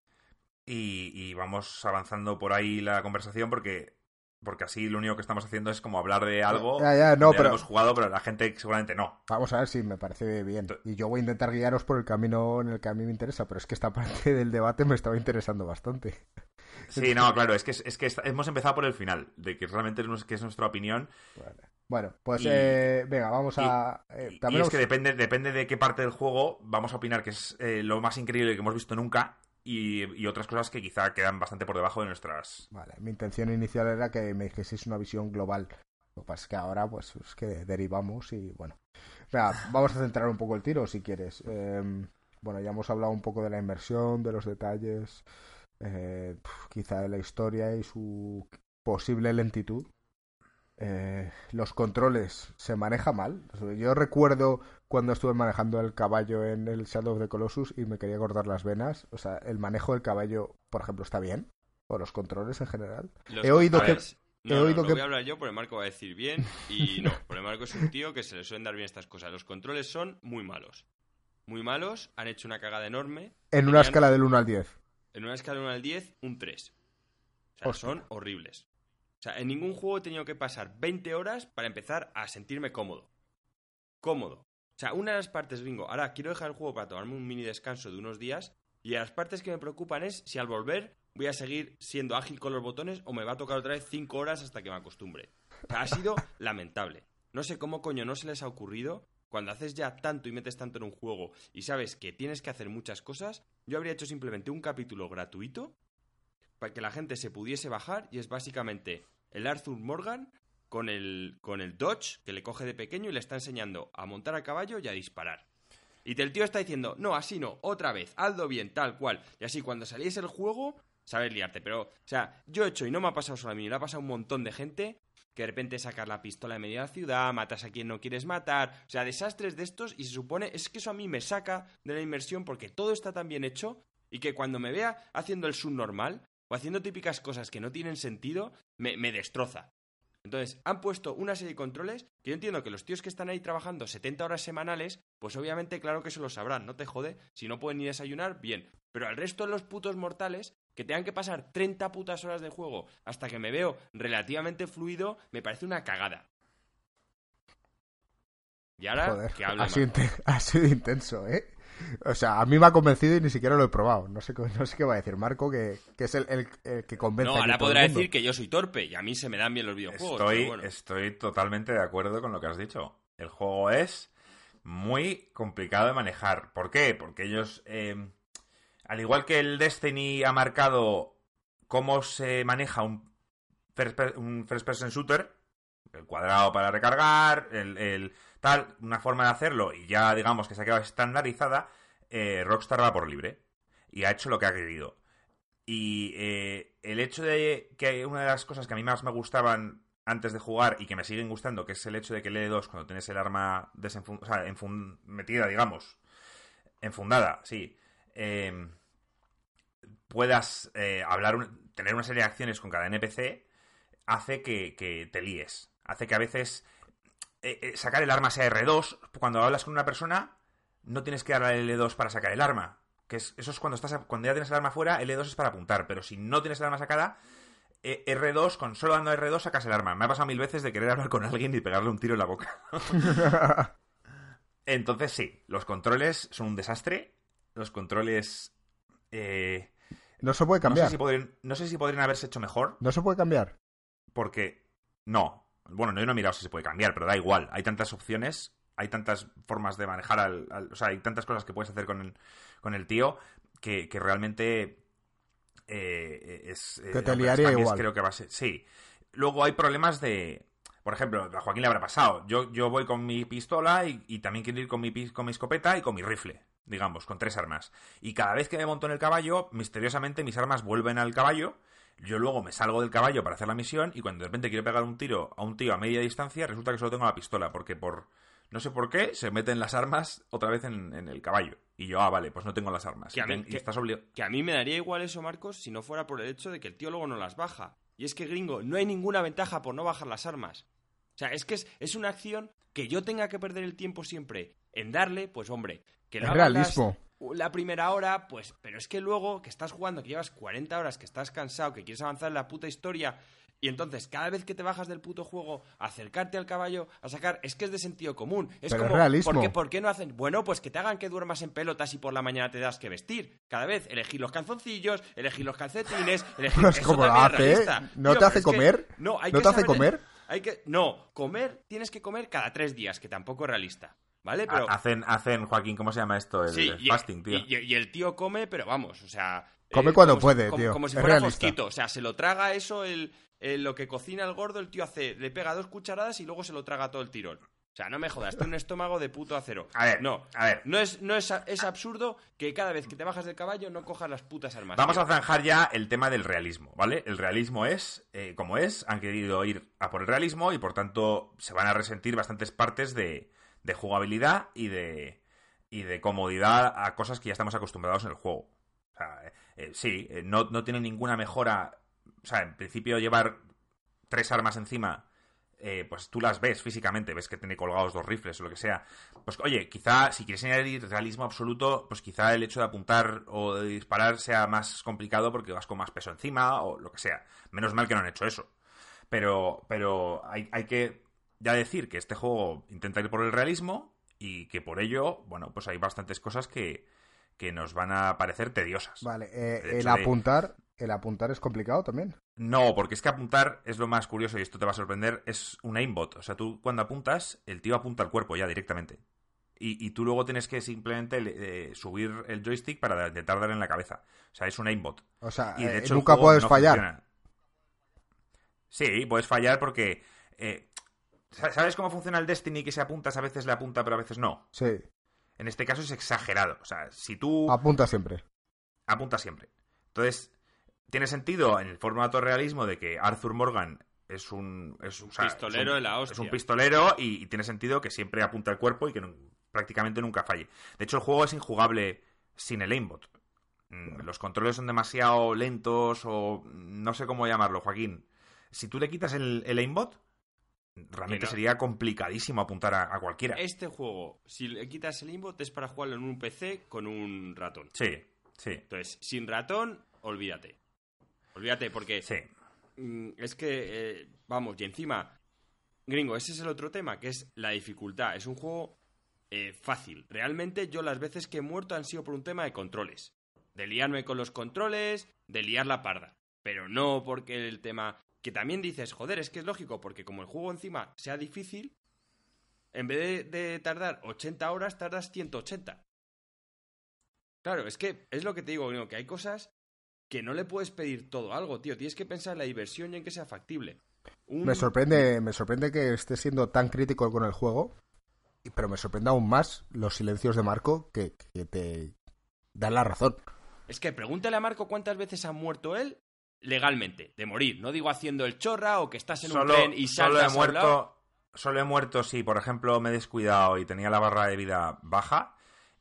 Speaker 2: y, y, vamos avanzando por ahí la conversación porque porque así lo único que estamos haciendo es como hablar de algo
Speaker 1: ya, no, pero...
Speaker 2: hemos jugado, pero la gente seguramente no.
Speaker 1: Vamos a ver si me parece bien. Y yo voy a intentar guiaros por el camino en el que a mí me interesa, pero es que esta parte del debate me estaba interesando bastante.
Speaker 2: Sí, no, claro, es que, es que hemos empezado por el final, de que realmente es, que es nuestra opinión.
Speaker 1: Bueno, pues eh, venga, vamos a...
Speaker 2: Eh, también es que depende, depende de qué parte del juego vamos a opinar que es eh, lo más increíble que hemos visto nunca y, otras cosas que quizá quedan bastante por debajo de nuestras.
Speaker 1: Vale, mi intención inicial era que me dijeseis una visión global. Lo que pasa es que ahora, pues, es que derivamos y bueno. vamos a centrar un poco el tiro si quieres. Em, bueno, ya hemos hablado un poco de la inversión, de los detalles, eh, quizá de la historia y su posible lentitud. Eh, los controles se maneja mal. Yo recuerdo cuando estuve manejando el caballo en el Shadow of the Colossus y me quería cortar las venas. O sea, el manejo del caballo, por ejemplo, está bien. O los controles en general.
Speaker 3: he oído que. he oído que... voy a hablar yo, por el Marco va a decir bien. Y no, por el Marco es un tío que se le suelen dar bien estas cosas. Los controles son muy malos. Muy malos, han hecho una cagada enorme.
Speaker 1: En una escala del 1 al 10.
Speaker 3: En una escala del 1 al 10, un 3. O sea, son horribles. O sea, en ningún juego he tenido que pasar 20 horas para empezar a sentirme cómodo. Cómodo. O sea, una de las partes, gringo, ahora quiero dejar el juego para tomarme un mini descanso de unos días y las partes que me preocupan es si al volver voy a seguir siendo ágil con los botones o me va a tocar otra vez 5 horas hasta que me acostumbre. O sea, ha sido lamentable. No sé cómo coño no se les ha ocurrido cuando haces ya tanto y metes tanto en un juego y sabes que tienes que hacer muchas cosas, yo habría hecho simplemente un capítulo gratuito para que la gente se pudiese bajar y es básicamente el Arthur Morgan con el, con el Dodge que le coge de pequeño y le está enseñando a montar a caballo y a disparar. Y el tío está diciendo, no, así no, otra vez, hazlo bien, tal cual. Y así cuando salís el juego, sabes liarte. Pero, o sea, yo he hecho, y no me ha pasado solo a mí, le ha pasado a un montón de gente, que de repente sacas la pistola en medio de la ciudad, matas a quien no quieres matar, o sea, desastres de estos, y se supone, es que eso a mí me saca de la inmersión porque todo está tan bien hecho y que cuando me vea haciendo el subnormal o haciendo típicas cosas que no tienen sentido, me, me destroza. Entonces, han puesto una serie de controles que yo entiendo que los tíos que están ahí trabajando 70 horas semanales, pues obviamente claro que se lo sabrán, no te jode, si no pueden ni desayunar, bien. Pero al resto de los putos mortales, que tengan que pasar 30 putas horas de juego hasta que me veo relativamente fluido, me parece una cagada. Y ahora,
Speaker 1: Joder,
Speaker 3: que hable
Speaker 1: sido ha sido intenso, ¿eh? O sea, a mí me ha convencido y ni siquiera lo he probado. No sé, qué- no sé qué va a decir Marco, que, que es el, el- el que convence
Speaker 3: No, ahora
Speaker 1: a
Speaker 3: podrá decir que yo soy torpe y a mí se me dan bien los videojuegos.
Speaker 2: Estoy,
Speaker 3: pero bueno.
Speaker 2: estoy totalmente de acuerdo con lo que has dicho. El juego es muy complicado de manejar. ¿Por qué? Porque ellos, eh, al igual que el Destiny ha marcado cómo se maneja un first, un first person shooter, el cuadrado para recargar, el, el tal, una forma de hacerlo, y ya digamos que se ha quedado estandarizada, eh, Rockstar va por libre. Y ha hecho lo que ha querido. Y eh, el hecho de que una de las cosas que a mí más me gustaban antes de jugar y que me siguen gustando, que es el hecho de que el L2, cuando tienes el arma o sea, metida, digamos, enfundada, sí, eh, puedas hablar, un- tener una serie de acciones con cada NPC, hace que, que te líes. Hace que a veces eh, eh, sacar el arma sea R2, cuando hablas con una persona, no tienes que darle al L2 para sacar el arma. Que es, eso es cuando estás cuando ya tienes el arma fuera, L2 es para apuntar, pero si no tienes el arma sacada, eh, R2, con solo dando R2 sacas el arma. Me ha pasado mil veces de querer hablar con alguien y pegarle un tiro en la boca. Entonces sí, los controles son un desastre. Los controles... eh,
Speaker 1: No se puede
Speaker 2: no,
Speaker 1: cambiar.
Speaker 2: sé si podrían, no sé si podrían haberse hecho mejor,
Speaker 1: No se puede cambiar.
Speaker 2: porque... No. Bueno, yo no he mirado si se puede cambiar, pero da igual. Hay tantas opciones, hay tantas formas de manejar al... al- o sea, hay tantas cosas que puedes hacer con el, con el tío que, que realmente... eh, es, eh,
Speaker 1: Que te liaría igual.
Speaker 2: Creo que va a ser... Sí. Luego hay problemas de... Por ejemplo, a Joaquín le habrá pasado. Yo, yo voy con mi pistola y, y también quiero ir con mi, con mi escopeta y con mi rifle, digamos, con tres armas. Y cada vez que me monto en el caballo, misteriosamente mis armas vuelven al caballo. Yo luego me salgo del caballo para hacer la misión y cuando de repente quiero pegar un tiro a un tío a media distancia, resulta que solo tengo la pistola, porque por no sé por qué se meten las armas otra vez en, en el caballo. Y yo, ah, vale, pues no tengo las armas.
Speaker 3: Que a mí-
Speaker 2: ten- y
Speaker 3: que-
Speaker 2: estás obligado.
Speaker 3: Que a mí me daría igual eso, Marcos, si no fuera por el hecho de que el tío luego no las baja. Y es que, gringo, no hay ninguna ventaja por no bajar las armas. O sea, es que es, es una acción que yo tenga que perder el tiempo siempre en darle, pues hombre, que lo
Speaker 1: Es
Speaker 3: hagas las-
Speaker 1: realismo.
Speaker 3: La primera hora, pues, pero es que luego que estás jugando, que llevas 40 horas, que estás cansado, que quieres avanzar en la puta historia, y entonces cada vez que te bajas del puto juego, acercarte al caballo, a sacar, es que es de sentido común. Es
Speaker 1: Pero es
Speaker 3: como,
Speaker 1: realismo.
Speaker 3: ¿por qué, por qué no hacen? Bueno, pues que te hagan que duermas en pelotas y por la mañana te das que vestir. Cada vez, elegir los calzoncillos, elegir los calcetines, elegir...
Speaker 1: No es
Speaker 3: eso
Speaker 1: como
Speaker 3: es
Speaker 1: hace, ¿eh? ¿No
Speaker 3: Tío,
Speaker 1: te hace
Speaker 3: es que-
Speaker 1: comer?
Speaker 3: No, hay
Speaker 1: ¿No
Speaker 3: que
Speaker 1: te hace comer?
Speaker 3: Hay que... No, comer, tienes que comer cada tres días, que tampoco es realista. ¿Vale? Pero...
Speaker 2: Hacen, hacen, Joaquín, ¿cómo se llama esto? El,
Speaker 3: Sí,
Speaker 2: el
Speaker 3: y,
Speaker 2: fasting, tío.
Speaker 3: y- y el tío come, pero vamos, o sea...
Speaker 1: Come
Speaker 3: eh,
Speaker 1: cuando
Speaker 3: como si-
Speaker 1: puede,
Speaker 3: como,
Speaker 1: tío,
Speaker 3: Como si
Speaker 1: es
Speaker 3: fuera fosquito, o sea, se lo traga eso, el, el- lo que cocina el gordo, el tío hace, le pega dos cucharadas y luego se lo traga todo el tirón. O sea, no me jodas, tiene un estómago de puto acero.
Speaker 2: A ver,
Speaker 3: no,
Speaker 2: a ver.
Speaker 3: no es, no es, es absurdo que cada vez que te bajas del caballo no cojas las putas armas.
Speaker 2: Vamos
Speaker 3: tío.
Speaker 2: a zanjar ya el tema del realismo, ¿vale? El realismo es, eh, como es, han querido ir a por el realismo y por tanto se van a resentir bastantes partes de, de jugabilidad y de, y de comodidad a cosas que ya estamos acostumbrados en el juego. O sea, eh, eh, sí, eh, no, no tiene ninguna mejora. O sea, en principio llevar tres armas encima, pues tú las ves físicamente, ves que tiene colgados dos rifles o lo que sea. Pues oye, quizá si quieres añadir realismo absoluto, pues quizá el hecho de apuntar o de disparar sea más complicado porque vas con más peso encima o lo que sea. Menos mal que no han hecho eso. Pero, pero hay, hay que ya decir que este juego intenta ir por el realismo y que por ello, bueno, pues hay bastantes cosas que, que nos van a parecer tediosas.
Speaker 1: Vale, eh,
Speaker 2: El de-
Speaker 1: apuntar, el apuntar es complicado también.
Speaker 2: No, porque es que apuntar es lo más curioso y esto te va a sorprender, es un aimbot. O sea, tú cuando apuntas, el tío apunta al cuerpo ya directamente. Y, y tú luego tienes que simplemente eh, subir el joystick para intentar dar en la cabeza. O sea, es un aimbot.
Speaker 1: O sea,
Speaker 2: Y de
Speaker 1: eh,
Speaker 2: hecho
Speaker 1: nunca puedes
Speaker 2: no
Speaker 1: fallar.
Speaker 2: funciona. Sí, puedes fallar porque... eh, ¿Sabes cómo funciona el Destiny que se apuntas a veces le apunta pero a veces no?
Speaker 1: Sí.
Speaker 2: en este caso es exagerado. O sea, si tú
Speaker 1: Apunta siempre.
Speaker 2: apunta siempre. Entonces, tiene sentido en el formato realismo de que Arthur Morgan es un, es un o sea,
Speaker 3: Pistolero
Speaker 2: es un-
Speaker 3: de la
Speaker 2: Es un
Speaker 3: hostia.
Speaker 2: pistolero y, y tiene sentido que siempre apunta el cuerpo y que no- prácticamente nunca falle. De hecho, el juego es injugable sin el aimbot. Mm, Los controles son demasiado lentos o no sé cómo llamarlo, Joaquín. Si tú le quitas el, el aimbot, realmente
Speaker 3: no.
Speaker 2: sería complicadísimo apuntar a, a cualquiera.
Speaker 3: Este juego, si le quitas el inbot, es para jugarlo en un PC con un ratón.
Speaker 2: Sí, sí,
Speaker 3: Entonces, sin ratón, olvídate. Olvídate, porque
Speaker 2: sí.
Speaker 3: mm, es que, eh, vamos, y encima, gringo, ese es el otro tema, que es la dificultad. Es un juego eh, fácil. Realmente yo las veces que he muerto han sido por un tema de controles. De liarme con los controles, de liar la parda. Pero no porque el tema... Que también dices, joder, es que es lógico, porque como el juego encima sea difícil, en vez de, de tardar 80 horas, tardas 180. Claro, es que es lo que te digo, que hay cosas que no le puedes pedir todo algo, tío. Tienes que pensar en la diversión y en que sea factible. Un-
Speaker 1: Me sorprende, me sorprende que esté siendo tan crítico con el juego, pero me sorprende aún más los silencios de Marco que, que te dan la razón.
Speaker 3: Es que pregúntale a Marco cuántas veces ha muerto él legalmente, de morir. No digo haciendo el chorra o que estás en un
Speaker 2: Solo,
Speaker 3: tren y
Speaker 2: solo
Speaker 3: saltas
Speaker 2: he
Speaker 3: a un lado.
Speaker 2: muerto. Solo he muerto si, por ejemplo, me he descuidado y tenía la barra de vida baja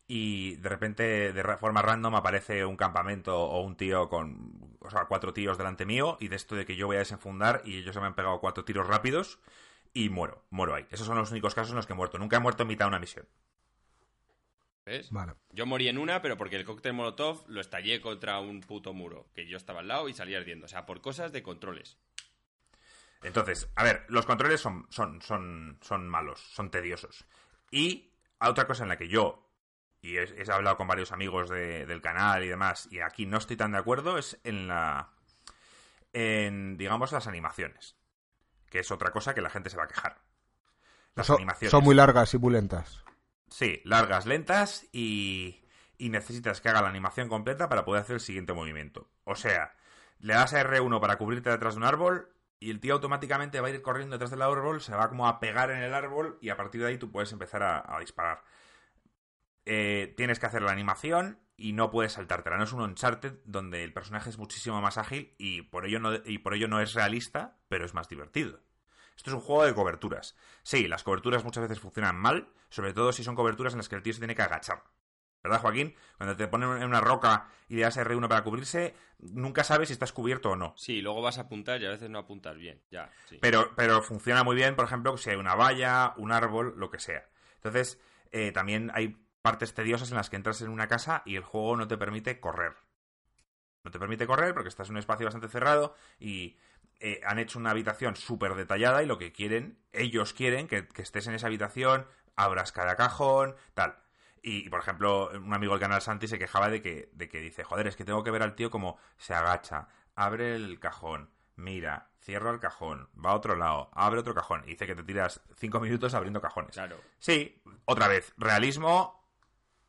Speaker 2: y de repente, de forma random, aparece un campamento o un tío con, o sea, cuatro tíos delante mío y de esto de que yo voy a desenfundar y ellos se me han pegado cuatro tiros rápidos y muero, muero ahí. Esos son los únicos casos en los que he muerto. Nunca he muerto en mitad de una misión.
Speaker 3: ¿Ves?
Speaker 1: Vale.
Speaker 3: Yo morí en una, pero porque el cóctel Molotov lo estallé contra un puto muro, que yo estaba al lado y salía ardiendo. O sea, por cosas de controles.
Speaker 2: Entonces, a ver, los controles son, son, son, son malos, son tediosos. Y a otra cosa en la que yo, y he, he hablado con varios amigos de- del canal y demás, y aquí no estoy tan de acuerdo, es en la. en, digamos, las animaciones. Que es otra cosa que la gente se va a quejar. Las
Speaker 1: Son,
Speaker 2: animaciones.
Speaker 1: son muy largas y muy lentas.
Speaker 2: Sí, largas, lentas y, necesitas que haga la animación completa para poder hacer el siguiente movimiento. O sea, le das a R1 para cubrirte detrás de un árbol y el tío automáticamente va a ir corriendo detrás del árbol, se va como a pegar en el árbol y a partir de ahí tú puedes empezar a, a disparar. Eh, tienes que hacer la animación y no puedes saltártela. No es un Uncharted donde el personaje es muchísimo más ágil y por ello no, y por ello no es realista, pero es más divertido. Esto es un juego de coberturas. Sí, las coberturas muchas veces funcionan mal, sobre todo si son coberturas en las que el tío se tiene que agachar. ¿Verdad, Joaquín? Cuando te ponen en una roca y le das R1 para cubrirse, nunca sabes si estás cubierto o no.
Speaker 3: Sí, luego vas a apuntar y a veces no apuntas bien. Ya, sí.
Speaker 2: Pero, pero funciona muy bien, por ejemplo, si hay una valla, un árbol, lo que sea. Entonces, eh, también hay partes tediosas en las que entras en una casa y el juego no te permite correr. No te permite correr porque estás en un espacio bastante cerrado y eh, han hecho una habitación súper detallada y lo que quieren, ellos quieren que, que estés en esa habitación, abras cada cajón, tal. Y, por ejemplo, un amigo del canal Santi se quejaba de que, de que dice, joder, es que tengo que ver al tío como se agacha, abre el cajón, mira, cierra el cajón, va a otro lado, abre otro cajón. Y dice que te tiras cinco minutos abriendo cajones.
Speaker 3: Claro.
Speaker 2: Sí, otra vez, realismo,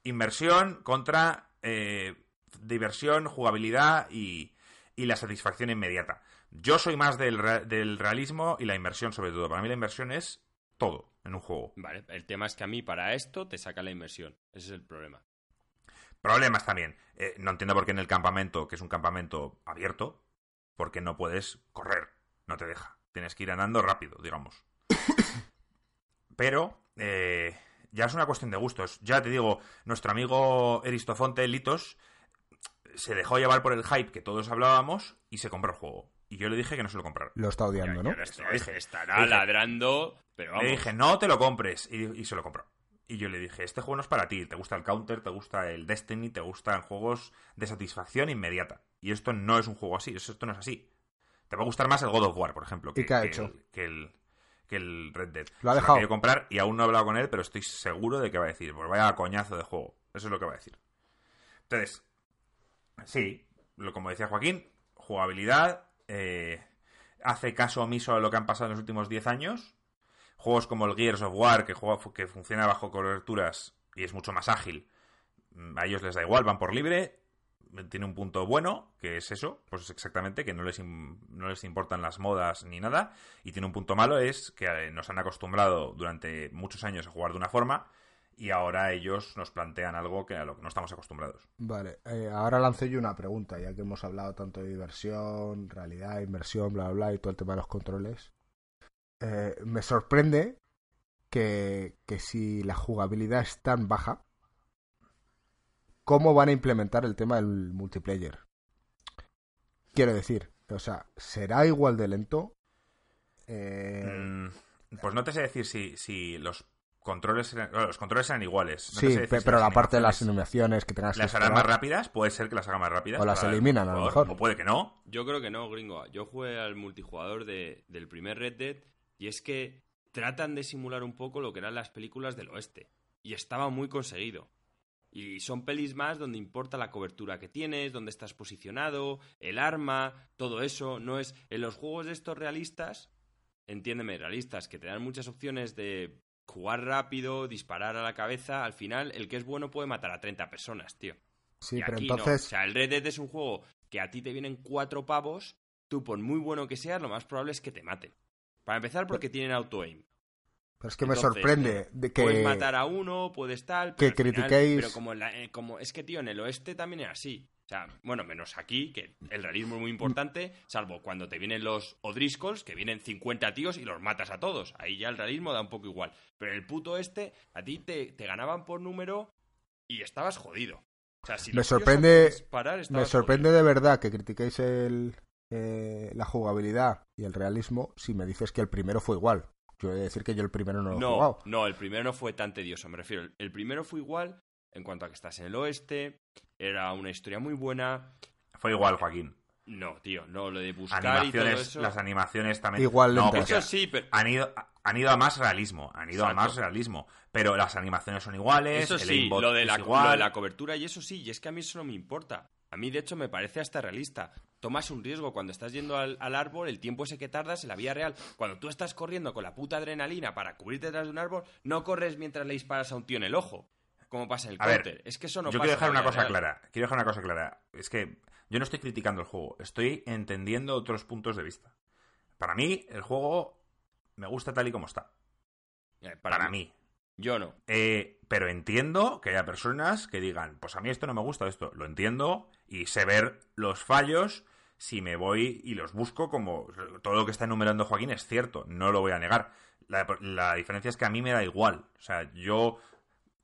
Speaker 2: inversión contra eh, diversión, jugabilidad y, y la satisfacción inmediata. Yo soy más del, re- del realismo y la inversión sobre todo. Para mí la inversión es todo en un juego.
Speaker 3: Vale, el tema es que a mí para esto te saca la inversión. Ese es el problema.
Speaker 2: Problemas también. Eh, no entiendo por qué en el campamento, que es un campamento abierto, porque no puedes correr. No te deja. Tienes que ir andando rápido, digamos. Pero eh, ya es una cuestión de gustos. Ya te digo, nuestro amigo Eristofonte Litos se dejó llevar por el hype que todos hablábamos y se compró el juego. Y yo le dije que no se lo comprara.
Speaker 1: Lo está odiando,
Speaker 3: Ya-
Speaker 1: ¿no?
Speaker 3: lo
Speaker 2: lo dije.
Speaker 3: Estará
Speaker 2: dije-
Speaker 3: ladrando, pero vamos.
Speaker 2: Le dije, no te lo compres. Y, y se lo compró. Y yo le dije, este juego no es para ti. Te gusta el Counter, te gusta el Destiny, te gustan juegos de satisfacción inmediata. Y esto no es un juego así. Esto no es así. Te va a gustar más el God of War, por ejemplo.
Speaker 1: ¿Y qué ha
Speaker 2: que
Speaker 1: hecho?
Speaker 2: El, que, el, que el Red Dead.
Speaker 1: Lo ha
Speaker 2: Se
Speaker 1: dejado.
Speaker 2: querido comprar y aún no he hablado con él, pero estoy seguro de que va a decir, pues vaya coñazo de juego. Eso es lo que va a decir. Entonces, sí, lo, como decía Joaquín, jugabilidad, eh, hace caso omiso a lo que han pasado en los últimos 10 años. Juegos como el Gears of War, que, juega, que funciona bajo coberturas y es mucho más ágil, mm, a ellos les da igual, van por libre. Tiene un punto bueno, que es eso, pues exactamente, que no les, no les importan las modas ni nada. Y tiene un punto malo, es que eh, nos han acostumbrado durante muchos años a jugar de una forma y ahora ellos nos plantean algo que a lo que no estamos acostumbrados.
Speaker 1: Vale, eh, ahora lanzo yo una pregunta, ya que hemos hablado tanto de diversión, realidad, inversión, bla, bla, bla, y todo el tema de los controles. Eh, me sorprende que, que si la jugabilidad es tan baja, ¿cómo van a implementar el tema del multiplayer? Quiero decir, o sea, ¿será igual de lento? Eh,
Speaker 2: Mm, pues no te sé decir si, si los controles eran, bueno, los controles eran iguales. No
Speaker 1: sí,
Speaker 2: sé si
Speaker 1: pero
Speaker 2: las
Speaker 1: la parte de las
Speaker 2: animaciones
Speaker 1: que tengas que
Speaker 2: las harán más rápidas, puede ser que las hagan más rápidas.
Speaker 1: O las eliminan, a lo mejor.
Speaker 2: O puede que no.
Speaker 3: Yo creo que no, gringo. Yo jugué al multijugador de- del primer Red Dead y es que tratan de simular un poco lo que eran las películas del oeste. Y estaba muy conseguido. Y son pelis más donde importa la cobertura que tienes, dónde estás posicionado, el arma, todo eso. No es. En los juegos de estos realistas, entiéndeme, realistas, que te dan muchas opciones de jugar rápido, disparar a la cabeza. Al final, el que es bueno puede matar a 30 personas, tío.
Speaker 1: Sí,
Speaker 3: Y
Speaker 1: pero
Speaker 3: aquí no.
Speaker 1: entonces...
Speaker 3: O sea, el Red Dead es un juego que a ti te vienen cuatro pavos, tú por muy bueno que seas, lo más probable es que te maten. Para empezar, porque tienen auto-aim.
Speaker 1: Pero es que me sorprende de que...
Speaker 3: Puedes matar a uno, puedes tal,
Speaker 1: que
Speaker 3: pero final-
Speaker 1: critiquéis-
Speaker 3: pero como, la- eh, como es que, tío, en el oeste también es así. O sea, bueno, menos aquí, que el realismo es muy importante, salvo cuando te vienen los O'Driscolls, que vienen 50 tíos y los matas a todos. Ahí ya el realismo da un poco igual. Pero en el puto este, a ti te, te ganaban por número y estabas jodido. O sea, si
Speaker 1: Me sorprende-
Speaker 3: disparar,
Speaker 1: Me sorprende de verdad que critiquéis el, eh, la jugabilidad y el realismo si me dices que el primero fue igual. Yo he de decir que yo el primero no lo he jugado.
Speaker 3: no, el primero no fue tan tedioso, me refiero. El primero fue igual en cuanto a que estás en el oeste, era una historia muy buena.
Speaker 2: Fue igual, Joaquín.
Speaker 3: No, tío, no, lo de buscar y todo
Speaker 2: Animaciones,
Speaker 3: eso.
Speaker 2: las animaciones también.
Speaker 1: Igual
Speaker 2: no,
Speaker 3: Eso sí, pero.
Speaker 2: han ido, han ido a más realismo. Han ido a más realismo. Pero las animaciones son iguales.
Speaker 3: Eso
Speaker 2: el
Speaker 3: sí,
Speaker 2: aimbot
Speaker 3: lo de,
Speaker 2: es
Speaker 3: la,
Speaker 2: igual.
Speaker 3: lo de la cobertura y eso sí, y es que a mí eso no me importa. A mí, de hecho, me parece hasta realista. Tomas un riesgo cuando estás yendo al, al árbol, el tiempo ese que tardas en la vida real. Cuando tú estás corriendo con la puta adrenalina para cubrirte detrás de un árbol, no corres mientras le disparas a un tío en el ojo. Como pasa el
Speaker 2: A ver,
Speaker 3: counter. es que eso no
Speaker 2: yo
Speaker 3: pasa
Speaker 2: quiero dejar una
Speaker 3: vida
Speaker 2: cosa
Speaker 3: real.
Speaker 2: clara. Quiero dejar una cosa clara. Es que yo no estoy criticando el juego. Estoy entendiendo otros puntos de vista. Para mí, el juego me gusta tal y como está.
Speaker 3: Eh,
Speaker 2: Para, mí.
Speaker 3: Yo no.
Speaker 2: Eh, pero entiendo que haya personas que digan, pues a mí esto no me gusta, esto lo entiendo y sé ver los fallos si me voy y los busco como todo lo que está enumerando Joaquín es cierto, no lo voy a negar. La, la diferencia es que a mí me da igual. O sea, yo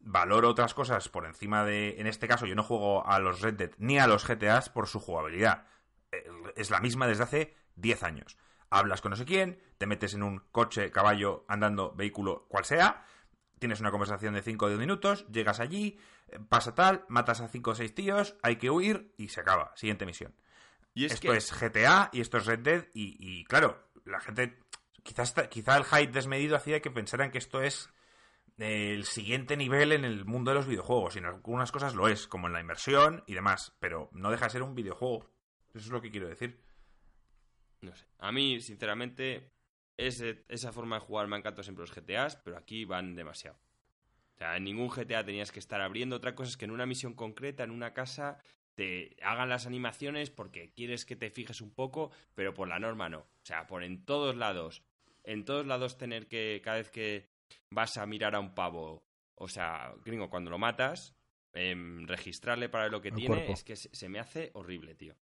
Speaker 2: valoro otras cosas por encima de... En este caso yo no juego a los Red Dead ni a los GTAs por su jugabilidad. Eh, Es la misma desde hace 10 años. Hablas con no sé quién, te metes en un coche, caballo, andando, vehículo, cual sea, tienes una conversación de 5 o 10 minutos, llegas allí, eh, pasa tal, matas a 5 o 6 tíos, hay que huir y se acaba. Siguiente misión.
Speaker 3: Y es
Speaker 2: esto
Speaker 3: que
Speaker 2: es GTA y esto es Red Dead y, y, claro, la gente... Quizás, quizá el hype desmedido hacía que pensaran que esto es el siguiente nivel en el mundo de los videojuegos. Y en algunas cosas lo es, como en la inversión y demás, pero no deja de ser un videojuego. Eso es lo que quiero decir.
Speaker 3: No sé. A mí, sinceramente, esa forma de jugar me encantado siempre los GTAs, pero aquí van demasiado. O sea, en ningún GTA tenías que estar abriendo. Otra cosa es que en una misión concreta, en una casa, te hagan las animaciones porque quieres que te fijes un poco, pero por la norma no. O sea, por en todos lados, en todos lados tener que, cada vez que vas a mirar a un pavo, o sea, gringo, cuando lo matas, em, registrarle para lo que
Speaker 1: El
Speaker 3: tiene,
Speaker 1: cuerpo.
Speaker 3: es que se, se me hace horrible, tío.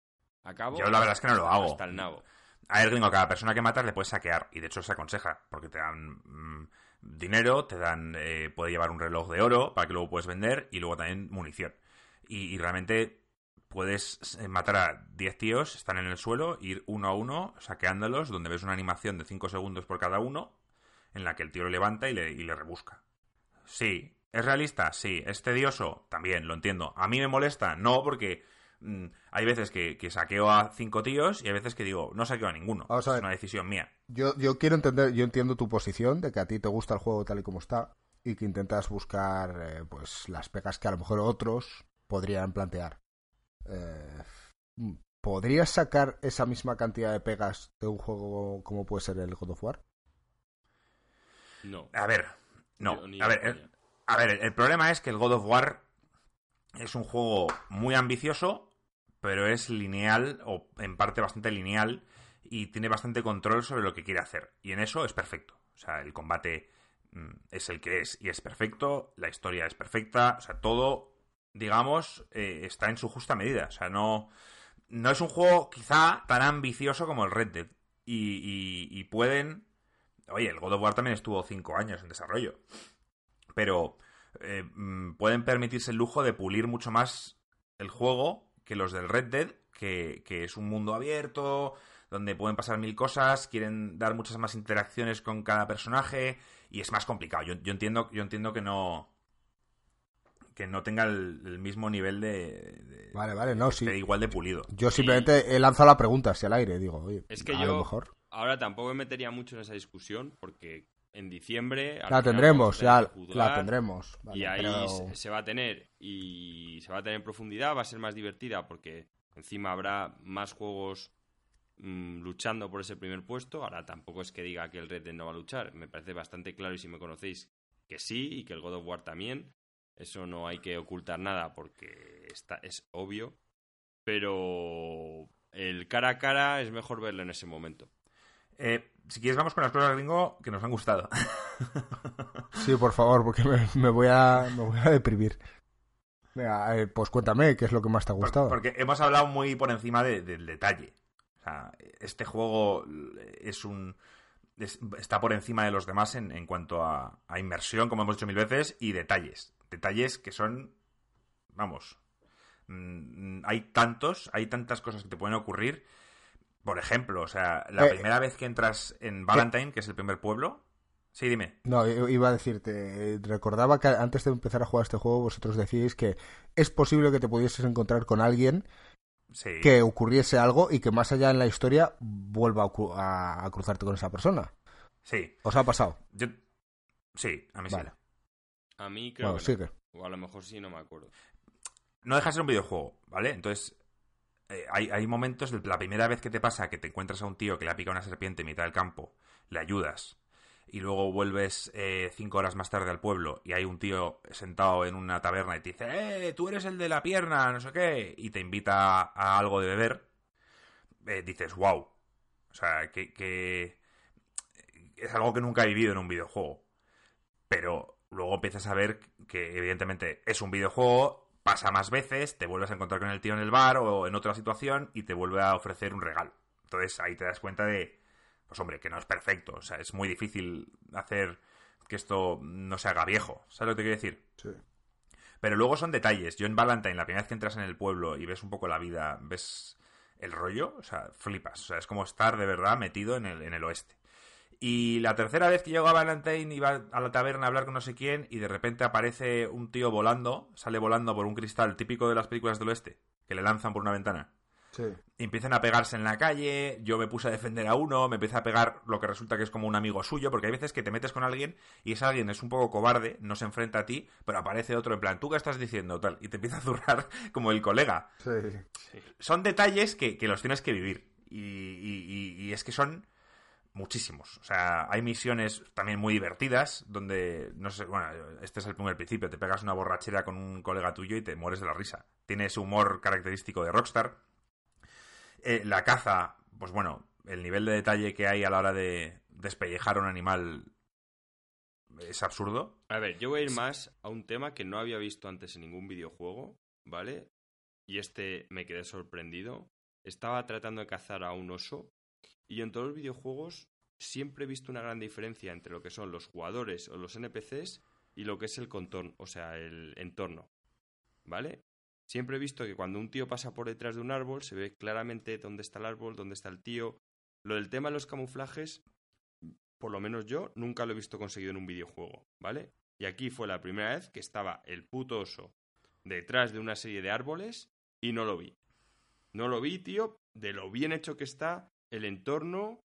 Speaker 3: Acabo
Speaker 2: Yo la verdad es que no lo hago.
Speaker 3: hasta el nabo.
Speaker 2: A ver, gringo, cada persona que matas le puedes saquear. Y de hecho se aconseja, porque te dan mm, dinero, te dan. eh, puede llevar un reloj de oro para que luego puedes vender y luego también munición. Y, y realmente puedes eh, matar a 10 tíos, están en el suelo, ir uno a uno saqueándolos, donde ves una animación de 5 segundos por cada uno, en la que el tío lo levanta y le, y le rebusca. Sí. ¿Es realista? Sí. ¿Es tedioso? También, lo entiendo. ¿A mí me molesta? No, porque mm, hay veces que, que saqueo a cinco tíos y hay veces que digo, no saqueo a ninguno.
Speaker 1: Vamos a
Speaker 2: es
Speaker 1: ver.
Speaker 2: una decisión mía.
Speaker 1: Yo, yo quiero entender, yo entiendo tu posición de que a ti te gusta el juego tal y como está y que intentas buscar eh, pues las pegas que a lo mejor otros podrían plantear. Eh, ¿Podrías sacar esa misma cantidad de pegas de un juego como puede ser el God of War?
Speaker 3: No.
Speaker 2: A ver, no.
Speaker 3: Yo
Speaker 2: A ver, el, a ver, el problema es que el God of War es un juego muy ambicioso, pero es lineal, o en parte bastante lineal, y tiene bastante control sobre lo que quiere hacer. Y en eso es perfecto. O sea, el combate mm, es el que es y es perfecto, la historia es perfecta, o sea, todo, digamos, eh, está en su justa medida. O sea, no, no es un juego quizá tan ambicioso como el Red Dead. Y, y, pueden... Oye, el God of War también estuvo cinco años en desarrollo. Pero eh, mm, pueden permitirse el lujo de pulir mucho más el juego que los del Red Dead, que, que es un mundo abierto, donde pueden pasar mil cosas, quieren dar muchas más interacciones con cada personaje y es más complicado. Yo, yo entiendo, yo entiendo que no que no tenga el, mismo nivel de,
Speaker 1: vale vale no sí
Speaker 2: igual de pulido
Speaker 1: yo simplemente he lanzado la pregunta hacia el aire digo oye
Speaker 3: es que yo mejor ahora tampoco me metería mucho en esa discusión porque en diciembre
Speaker 1: la tendremos ya la tendremos
Speaker 3: y ahí se va a tener y se va a tener en profundidad va a ser más divertida porque encima habrá más juegos Mm, luchando por ese primer puesto. Ahora tampoco es que diga que el Red Dead no va a luchar. Me parece bastante claro y si me conocéis que sí y que el God of War también. Eso no hay que ocultar nada porque está, es obvio. Pero el cara a cara es mejor verlo en ese momento.
Speaker 2: Eh, si quieres vamos con las cosas gringo que nos han gustado.
Speaker 1: Sí, por favor, porque me, voy, a, me voy a deprimir. Eh, pues cuéntame, ¿qué es lo que más te ha gustado?
Speaker 2: Porque hemos hablado muy por encima del detalle este juego es un está por encima de los demás en, cuanto a, inmersión, como hemos dicho mil veces, y detalles. Detalles que son, vamos, mm, hay tantos, hay tantas cosas que te pueden ocurrir. Por ejemplo, o sea, la eh, primera vez que entras en Valentine, que es el primer pueblo, Sí, dime.
Speaker 1: No, iba a decirte, recordaba que antes de empezar a jugar este juego vosotros decíais que es posible que te pudieses encontrar con alguien que ocurriese algo y que más allá en la historia vuelva a, cruzarte con esa persona.
Speaker 2: Sí.
Speaker 1: ¿Os ha pasado?
Speaker 2: Sí, a mí sí.
Speaker 3: A mí creo que O a lo mejor sí, no me acuerdo.
Speaker 2: No deja de ser un videojuego, ¿vale? Entonces, eh, hay, hay, momentos, la primera vez que te pasa que te encuentras a un tío que le ha picado una serpiente en mitad del campo, le ayudas, y luego vuelves eh, cinco horas más tarde al pueblo y hay un tío sentado en una taberna y te dice, ¡eh, tú eres el de la pierna, no sé qué! Y te invita a algo de beber, eh, dices, wow. O sea, que es algo que nunca he vivido en un videojuego. Pero luego empiezas a ver que evidentemente es un videojuego, pasa más veces, te vuelves a encontrar con el tío en el bar o en otra situación y te vuelve a ofrecer un regalo. Entonces ahí te das cuenta de pues hombre, que no es perfecto. O sea, es muy difícil hacer que esto no se haga viejo. ¿Sabes lo que te quiero decir?
Speaker 1: Sí.
Speaker 2: Pero luego son detalles. Yo en Valentine, la primera vez que entras en el pueblo y ves un poco la vida, ves el rollo, o sea, flipas. O sea, es como estar de verdad metido en el, en el oeste. Y la tercera vez que llego a Valentine iba a la taberna a hablar con no sé quién y de repente aparece un tío volando, sale volando por un cristal típico de las películas del oeste, que le lanzan por una ventana. Empiezan a pegarse en la calle, yo me puse a defender a uno, me empieza a pegar lo que resulta que es como un amigo suyo, porque hay veces que te metes con alguien y ese alguien es un poco cobarde, no se enfrenta a ti, pero aparece otro en plan, ¿tú qué estás diciendo? Tal, y te empieza a zurrar como el colega. Son detalles que, los tienes que vivir. Y, es que son muchísimos. O sea, hay misiones también muy divertidas donde, no sé, bueno, este es el primer principio, te pegas una borrachera con un colega tuyo y te mueres de la risa. Tiene ese humor característico de Rockstar. Eh, la caza, pues bueno, el nivel de detalle que hay a la hora de despellejar a un animal es absurdo.
Speaker 3: A ver, yo voy a ir más a un tema que no había visto antes en ningún videojuego, ¿vale? Y este me quedé sorprendido. Estaba tratando de cazar a un oso y en todos los videojuegos siempre he visto una gran diferencia entre lo que son los jugadores o los NPCs y lo que es el contorno, o sea, el entorno. ¿Vale? Siempre he visto que cuando un tío pasa por detrás de un árbol se ve claramente dónde está el árbol, dónde está el tío. Lo del tema de los camuflajes, por lo menos yo nunca lo he visto conseguido en un videojuego, ¿vale? Y aquí fue la primera vez que estaba el puto oso detrás de una serie de árboles y no lo vi. No lo vi, tío, de lo bien hecho que está, el entorno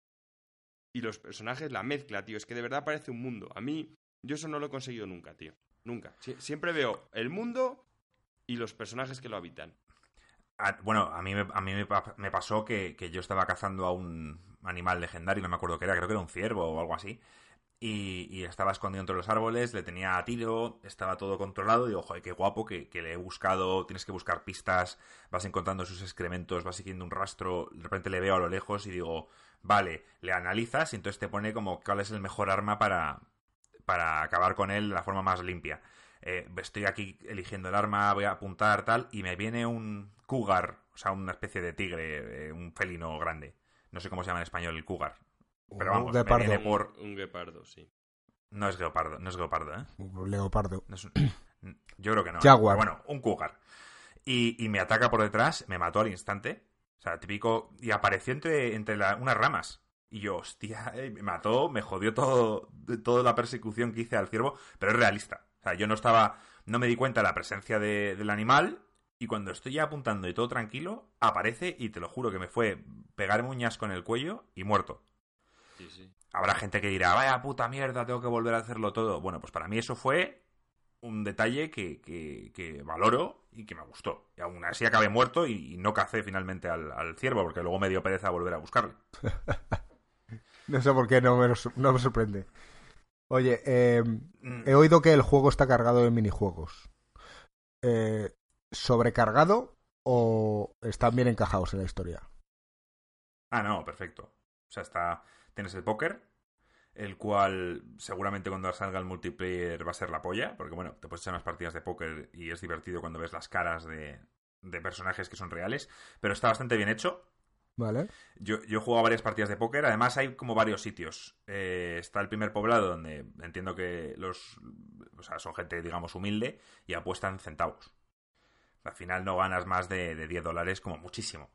Speaker 3: y los personajes, la mezcla, tío. Es que de verdad parece un mundo. A mí, yo eso no lo he conseguido nunca, tío. Nunca. siempre veo el mundo y los personajes que lo habitan.
Speaker 2: bueno, a mí, me, a mí me, pasó que, yo estaba cazando a un animal legendario, no me acuerdo qué era, creo que era un ciervo o algo así. Y, estaba escondido entre los árboles, le tenía a tiro, estaba todo controlado. Y digo, joder, qué guapo que, le he buscado. Tienes que buscar pistas, vas encontrando sus excrementos, vas siguiendo un rastro. De repente le veo a lo lejos y digo, vale, le analizas y entonces te pone como cuál es el mejor arma para, para acabar con él de la forma más limpia. Eh, estoy aquí eligiendo el arma, voy a apuntar tal, y me viene un cougar, o sea, una especie de tigre, eh, un felino grande. No sé cómo se llama en español el cougar. Pero
Speaker 1: Un
Speaker 2: vamos, me
Speaker 1: guepardo.
Speaker 2: viene por...
Speaker 3: Un guepardo, sí.
Speaker 2: No es guepardo, no es guepardo, ¿eh?
Speaker 1: Un Leopardo.
Speaker 2: No es un- Yo creo que no. ¿eh?
Speaker 1: Jaguar.
Speaker 2: Bueno, un cougar. Y, y me ataca por detrás, me mató al instante. O sea, típico. Y apareció entre, entre la- unas ramas. Y yo, hostia, eh, me mató, me jodió todo, toda la persecución que hice al ciervo, pero es realista. O sea, yo no estaba, no me di cuenta de la presencia de- del animal, y cuando estoy ya apuntando y todo tranquilo, aparece y te lo juro que me fue pegarme uñas con el cuello y muerto.
Speaker 3: Sí, sí.
Speaker 2: Habrá gente que dirá, vaya puta mierda, tengo que volver a hacerlo todo. Bueno, pues para mí eso fue un detalle que, que- que valoro y que me gustó. Y aún así acabé muerto y, y no cacé finalmente al, al ciervo, porque luego me dio pereza volver a buscarle.
Speaker 1: No sé por qué no me, no me sorprende. Oye, eh,
Speaker 2: Mm,
Speaker 1: he oído que el juego está cargado de minijuegos. Eh, ¿Sobrecargado o están bien encajados en la historia?
Speaker 2: Ah, no, perfecto. O sea, está. Tienes el póker, el cual seguramente cuando salga el multiplayer va a ser la polla, porque bueno, te puedes echar unas partidas de póker y es divertido cuando ves las caras de, de personajes que son reales, pero está bastante bien hecho.
Speaker 1: ¿Vale?
Speaker 2: Yo, yo he jugado varias partidas de póker, además hay como varios sitios. Eh, está el primer poblado donde entiendo que los... O sea, son gente, digamos, humilde y apuestan centavos. Al final no ganas más de, de 10 dólares como muchísimo.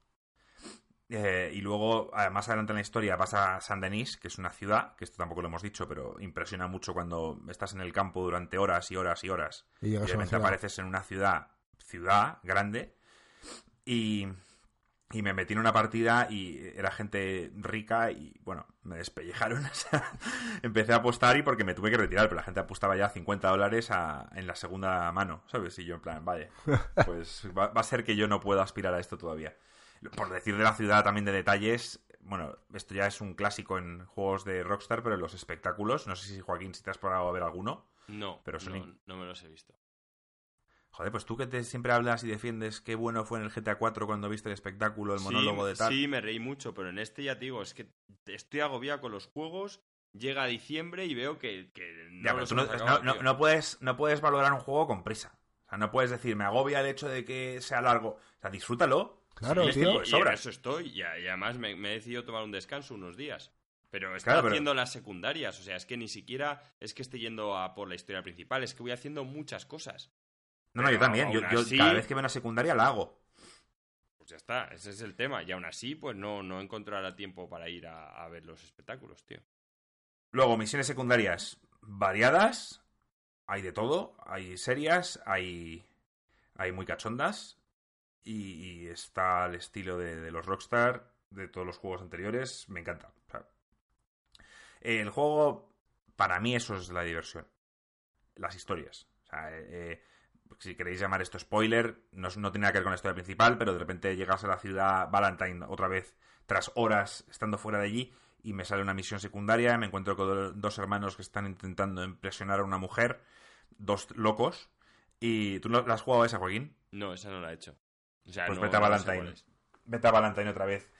Speaker 2: Eh, y luego, ah, más adelante en la historia, vas a San Denis, que es una ciudad, que esto tampoco lo hemos dicho, pero impresiona mucho cuando estás en el campo durante horas y horas y horas
Speaker 1: Y
Speaker 2: y de repente apareces en una ciudad, ciudad grande, y, y me metí en una partida y era gente rica y, bueno, me despellejaron. o sea, empecé a apostar y porque me tuve que retirar, pero la gente apostaba ya 50 dólares a- en la segunda mano, ¿sabes? Y yo en plan, vale, pues va, va a ser que yo no puedo aspirar a esto todavía. Por decir de la ciudad también de detalles, bueno, esto ya es un clásico en juegos de Rockstar, pero en los espectáculos, no sé si Joaquín, si te has probado a ver alguno.
Speaker 3: No,
Speaker 2: Pero son
Speaker 3: no,
Speaker 2: in-
Speaker 3: no me los he visto.
Speaker 2: Joder, pues tú que te siempre hablas y defiendes qué bueno fue en el GTA 4 cuando viste el espectáculo, el monólogo
Speaker 3: sí,
Speaker 2: de tal.
Speaker 3: Sí, me reí mucho, pero en este ya te digo, es que estoy agobiado con los juegos. Llega diciembre y veo que, que no
Speaker 2: Ya, pero
Speaker 3: los
Speaker 2: tú no,
Speaker 3: hemos acabado,
Speaker 2: no- no-
Speaker 3: tío.
Speaker 2: no puedes, no puedes valorar un juego con prisa. O sea, no puedes decir, me agobia el hecho de que sea largo. O sea, disfrútalo.
Speaker 1: Claro,
Speaker 3: Sí,
Speaker 1: tío.
Speaker 3: y- y
Speaker 2: sobra.
Speaker 3: en eso estoy. Y, y además me, me he decidido tomar un descanso unos días. Pero estoy
Speaker 2: Claro, pero-
Speaker 3: haciendo las secundarias. O sea, es que ni siquiera es que esté yendo a por la historia principal. Es que voy haciendo muchas cosas.
Speaker 2: No, no, yo también. Yo,
Speaker 3: aún
Speaker 2: yo
Speaker 3: así-
Speaker 2: cada vez que veo una secundaria la hago.
Speaker 3: Pues ya está, ese es el tema. Y aún así, pues no, no encontrará tiempo para ir a, a ver los espectáculos, tío.
Speaker 2: Luego, misiones secundarias variadas. Hay de todo. Hay serias, hay, hay muy cachondas. Y, está al estilo de, los Rockstar, de todos los juegos anteriores. Me encanta. El juego, para mí, eso es la diversión. Las historias. O sea, eh, eh, si queréis llamar esto spoiler, no, no tiene nada que ver con la historia principal, pero de repente llegas a la ciudad Valentine otra vez, tras horas estando fuera de allí, y me sale una misión secundaria, me encuentro con do- dos hermanos que están intentando impresionar a una mujer, dos locos, y tú la has jugado esa, Joaquín.
Speaker 3: No, esa no la he hecho. O sea,
Speaker 2: Pues
Speaker 3: no,
Speaker 2: vete a Valentine. Vete a Valentine otra vez.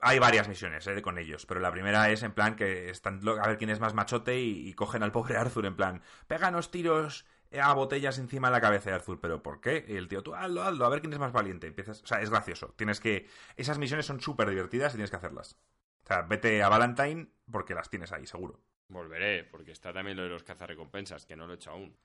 Speaker 2: Hay varias misiones eh, con ellos, pero la primera es en plan que están a ver quién es más machote y, y cogen al pobre Arthur en plan, péganos tiros a botellas encima de la cabeza de Arthur, pero ¿por qué? Y el tío, tú hazlo, hazlo, a ver quién es más valiente. Empiezas, o sea, es gracioso. Tienes que, esas misiones son súper divertidas y tienes que hacerlas. O sea, vete a Valentine porque las tienes ahí, seguro.
Speaker 3: Volveré, porque está también lo de los cazarrecompensas, que no lo he hecho aún.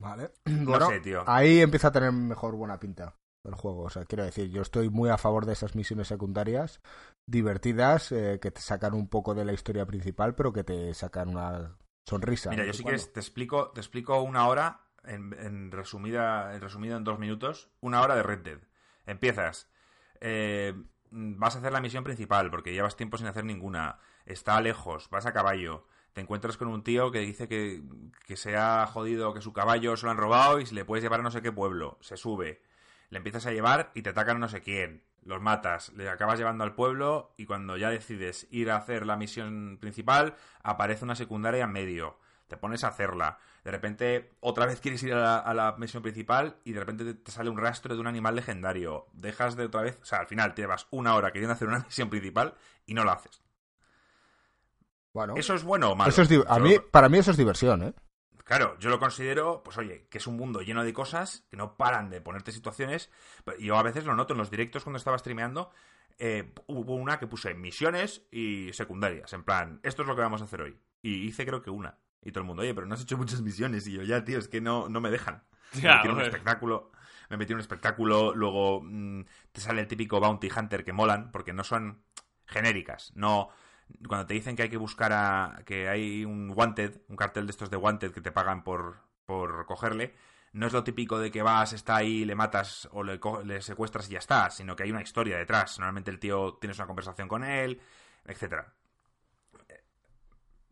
Speaker 1: Vale.
Speaker 2: No
Speaker 1: Bueno,
Speaker 2: sé, tío.
Speaker 1: ahí empieza a tener mejor buena pinta el juego. O sea, quiero decir, yo estoy muy a favor de esas misiones secundarias divertidas eh, que te sacan un poco de la historia principal, pero que te sacan una sonrisa.
Speaker 2: Mira, yo
Speaker 1: cuando.
Speaker 2: quieres te explico, te explico una hora, en, en resumida, en resumido en dos minutos, una hora de Red Dead. Empiezas, eh, vas a hacer la misión principal, porque llevas tiempo sin hacer ninguna, está lejos, vas a caballo, te encuentras con un tío que dice que, que se ha jodido, que su caballo se lo han robado y se le puedes llevar a no sé qué pueblo, se sube, le empiezas a llevar y te atacan no sé quién, los matas, le acabas llevando al pueblo y cuando ya decides ir a hacer la misión principal, aparece una secundaria en medio. Te pones a hacerla. De repente, otra vez quieres ir a la, a la misión principal y de repente te, te sale un rastro de un animal legendario. Dejas de otra vez. O sea, al final te llevas una hora queriendo hacer una misión principal y no la haces.
Speaker 1: Bueno,
Speaker 2: ¿Eso es bueno o malo?
Speaker 1: eso es a mí, para mí eso es diversión, ¿eh?
Speaker 2: Claro, yo lo considero, pues oye, que es un mundo lleno de cosas que no paran de ponerte situaciones. Yo a veces lo noto en los directos cuando estaba streameando. eh, hubo una que puse misiones y secundarias. En plan, esto es lo que vamos a hacer hoy. Y hice creo que una. Y todo el mundo, oye, pero no has hecho muchas misiones. Y yo, ya, tío, es que no, no me dejan. Me
Speaker 3: Ya,
Speaker 2: metí en un espectáculo. Me metí en un espectáculo. Luego mm, te sale el típico Bounty Hunter que molan, porque no son genéricas. No. Cuando te dicen que hay que buscar a. que hay un Wanted, un cartel de estos de Wanted que te pagan por, por cogerle. No es lo típico de que vas, está ahí, le matas o le, le secuestras y ya está, sino que hay una historia detrás. Normalmente el tío tienes una conversación con él, etcétera. Eh,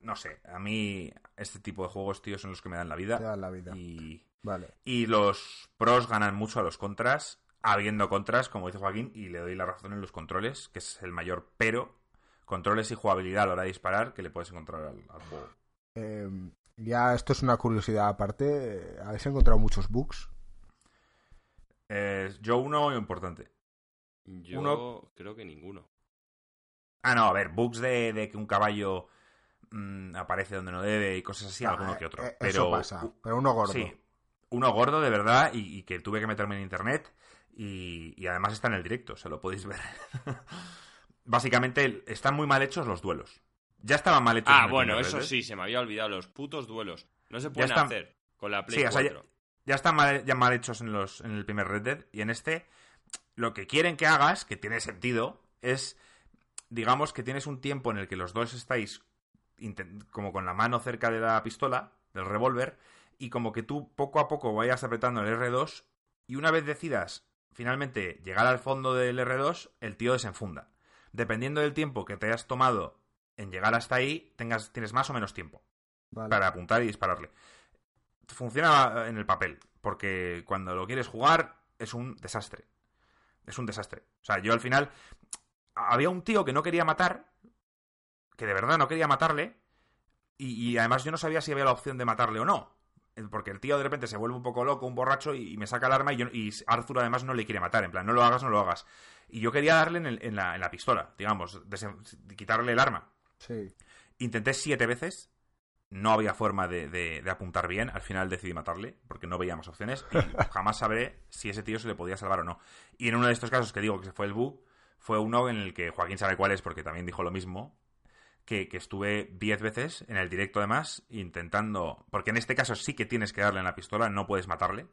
Speaker 2: No sé, a mí este tipo de juegos, tío, son los que me dan la vida.
Speaker 1: Te dan la vida.
Speaker 2: Y,
Speaker 1: Vale.
Speaker 2: y los pros ganan mucho a los contras, habiendo contras, como dice Joaquín, y le doy la razón en los controles, que es el mayor pero. Controles y jugabilidad a la hora de disparar que le puedes encontrar al, al juego.
Speaker 1: Eh, ya esto es una curiosidad aparte. eh, ¿Habéis encontrado muchos bugs?
Speaker 2: Eh, yo uno importante.
Speaker 3: Yo
Speaker 2: Uno-
Speaker 3: creo que ninguno.
Speaker 2: Ah, no, a ver, bugs de, de que un caballo mm, aparece donde no debe y cosas así, alguno que otro.
Speaker 1: Eh,
Speaker 2: pero
Speaker 1: Eso pasa. Pero uno gordo.
Speaker 2: Sí, uno gordo de verdad y, y que tuve que meterme en internet y, y además está en el directo, se lo podéis ver. Básicamente están muy mal hechos los duelos. Ya estaban mal hechos.
Speaker 3: Ah, bueno, eso sí, se me había olvidado. Los putos duelos. No se pueden
Speaker 2: están-
Speaker 3: hacer con la Play
Speaker 2: Sí, o sea, ya,
Speaker 3: 4.
Speaker 2: ya están mal, ya mal hechos en, los, en el primer Red Dead y en este lo que quieren que hagas, que tiene sentido, es, digamos que tienes un tiempo en el que los dos estáis como con la mano cerca de la pistola, del revólver, y como que tú poco a poco vayas apretando el R2 y una vez decidas finalmente llegar al fondo del R2, el tío desenfunda. Dependiendo del tiempo que te hayas tomado en llegar hasta ahí, tengas, tienes más o menos tiempo
Speaker 1: Vale.
Speaker 2: para apuntar y dispararle. Funciona en el papel, porque cuando lo quieres jugar es un desastre. Es un desastre. O sea, yo al final había un tío que no quería matar, que de verdad no quería matarle, y, y además yo no sabía si había la opción de matarle o no. Eh, Porque el tío de repente se vuelve un poco loco, un borracho, y, y me saca el arma y, yo- y Arthur además no le quiere matar. En plan, no lo hagas, no lo hagas. Y yo quería darle en, el- en la, en la pistola, digamos, quitarle el arma.
Speaker 1: Sí.
Speaker 2: Intenté siete veces. No había forma de, de- de apuntar bien. Al final decidí matarle porque no veía más opciones. Y jamás sabré si ese tío se le podía salvar o no. Y en uno de estos casos que digo que se fue el bug, fue uno en el que Joaquín sabe cuál es porque también dijo lo mismo. Que, que estuve diez veces en el directo además intentando... Porque en este caso sí que tienes que darle en la pistola, no puedes matarle.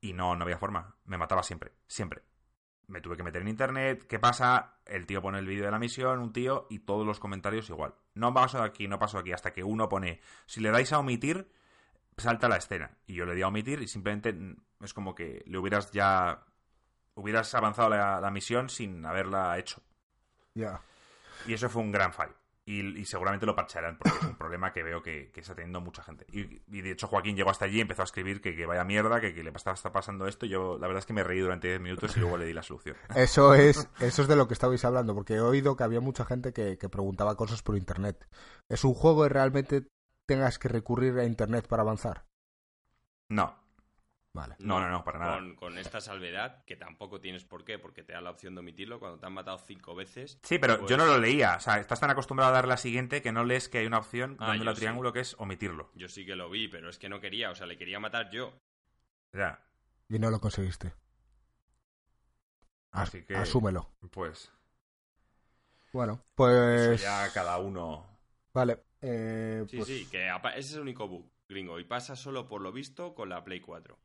Speaker 2: Y no, no había forma. Me mataba siempre, siempre me tuve que meter en internet, ¿qué pasa? El tío pone el vídeo de la misión, un tío, y todos los comentarios igual. No paso de aquí, no paso de aquí, hasta que uno pone, si le dais a omitir, salta la escena. Y yo le di a omitir y simplemente mm, es como que le hubieras ya... hubieras avanzado la, la misión sin haberla hecho.
Speaker 1: Ya.
Speaker 2: Y eso fue un gran fallo. Y, y seguramente lo parcharán porque es un problema que veo que, que está teniendo mucha gente. Y, y de hecho Joaquín llegó hasta allí y empezó a escribir que, que vaya mierda, que, que le está, está pasando esto. Yo la verdad es que me reí durante 10 minutos y luego le di la solución.
Speaker 1: Eso es, eso es de lo que estabais hablando, porque he oído que había mucha gente que, que preguntaba cosas por internet. ¿Es un juego que realmente tengas que recurrir a internet para avanzar?
Speaker 2: No,
Speaker 1: Vale.
Speaker 2: No, no, no, para nada.
Speaker 3: Con, con esta salvedad, que tampoco tienes por qué, porque te da la opción de omitirlo cuando te han matado cinco veces.
Speaker 2: Sí, pero
Speaker 3: pues-
Speaker 2: yo no lo leía. O sea, estás tan acostumbrado a dar la siguiente que no lees que hay una opción
Speaker 3: Ah,
Speaker 2: dándole al
Speaker 3: sí.
Speaker 2: triángulo que es omitirlo.
Speaker 3: Yo sí que lo vi, pero es que no quería, o sea, le quería matar yo.
Speaker 2: Ya,
Speaker 1: Y no lo conseguiste. As-
Speaker 2: Así que-
Speaker 1: Asúmelo.
Speaker 2: pues
Speaker 1: Bueno,
Speaker 2: eso
Speaker 1: pues...
Speaker 2: ya cada uno.
Speaker 1: Vale. eh,
Speaker 3: Sí,
Speaker 1: pues-
Speaker 3: sí, que ese es el único bug, gringo, y pasa solo por lo visto con la Play 4.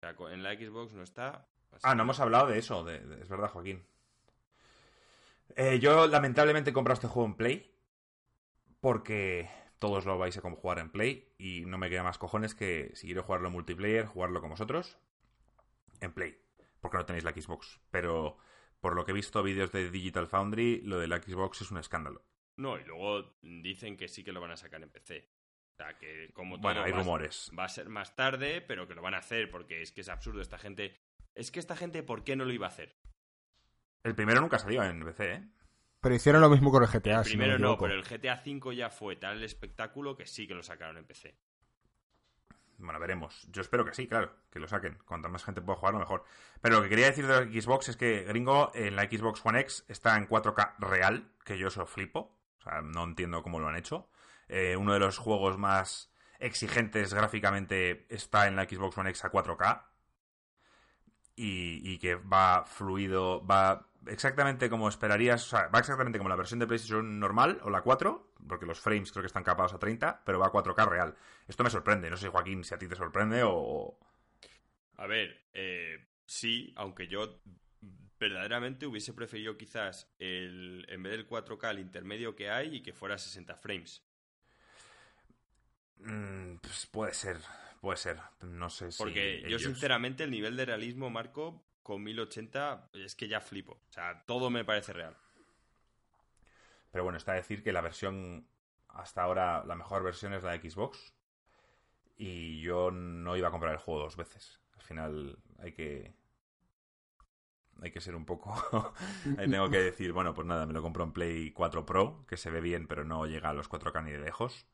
Speaker 3: Sea, en la Xbox no está. así
Speaker 2: Ah, no hemos hablado de eso, de- de- es verdad, Joaquín. Eh, yo lamentablemente he comprado este juego en Play porque todos lo vais a como jugar en Play y no me queda más cojones que si quiero jugarlo en multiplayer, jugarlo con vosotros en Play, porque no tenéis la Xbox. Pero por lo que he visto vídeos de Digital Foundry, lo de la Xbox es un escándalo.
Speaker 3: No, y luego dicen que sí que lo van a sacar en PC. O sea, que como todo
Speaker 2: Bueno, hay
Speaker 3: va, a-
Speaker 2: rumores.
Speaker 3: va a ser más tarde, pero que lo van a hacer, porque es que es absurdo esta gente. Es que esta gente, ¿por qué no lo iba a hacer?
Speaker 2: El primero nunca salió en PC, ¿eh?
Speaker 1: Pero hicieron lo mismo con el GTA.
Speaker 3: El primero
Speaker 1: me
Speaker 3: no,
Speaker 1: equivoco.
Speaker 3: pero el GTA V ya fue tal el espectáculo que sí que lo sacaron en PC.
Speaker 2: Bueno, veremos. Yo espero que sí, claro, que lo saquen. Cuanta más gente pueda jugarlo, mejor. Pero lo que quería decir de la Xbox es que Gringo en la Xbox One X está en 4K real, que yo eso flipo. O sea, no entiendo cómo lo han hecho. Eh, uno de los juegos más exigentes gráficamente está en la Xbox One X a 4K. Y, que va fluido, va exactamente como esperarías, o sea, va exactamente como la versión de PlayStation normal o la 4, porque los frames creo que están capados a 30, pero va a 4K real. Esto me sorprende, no sé, Joaquín, si a ti te sorprende o...
Speaker 3: A ver, eh, sí, aunque yo verdaderamente hubiese preferido quizás el, en vez del 4K el intermedio que hay y que fuera 60 frames.
Speaker 2: Mm, pues puede ser, puede ser. No sé si.
Speaker 3: Porque yo, sinceramente, el nivel de realismo, Marco, con 1080 es que ya flipo. O sea, todo me parece real.
Speaker 2: Pero bueno, está a decir que la versión, hasta ahora, la mejor versión es la de Xbox. Y yo no iba a comprar el juego dos veces. Al final hay que. Hay que ser un poco. Ahí tengo que decir, bueno, pues nada, me lo compro en Play 4 Pro, que se ve bien, pero no llega a los 4K ni de lejos.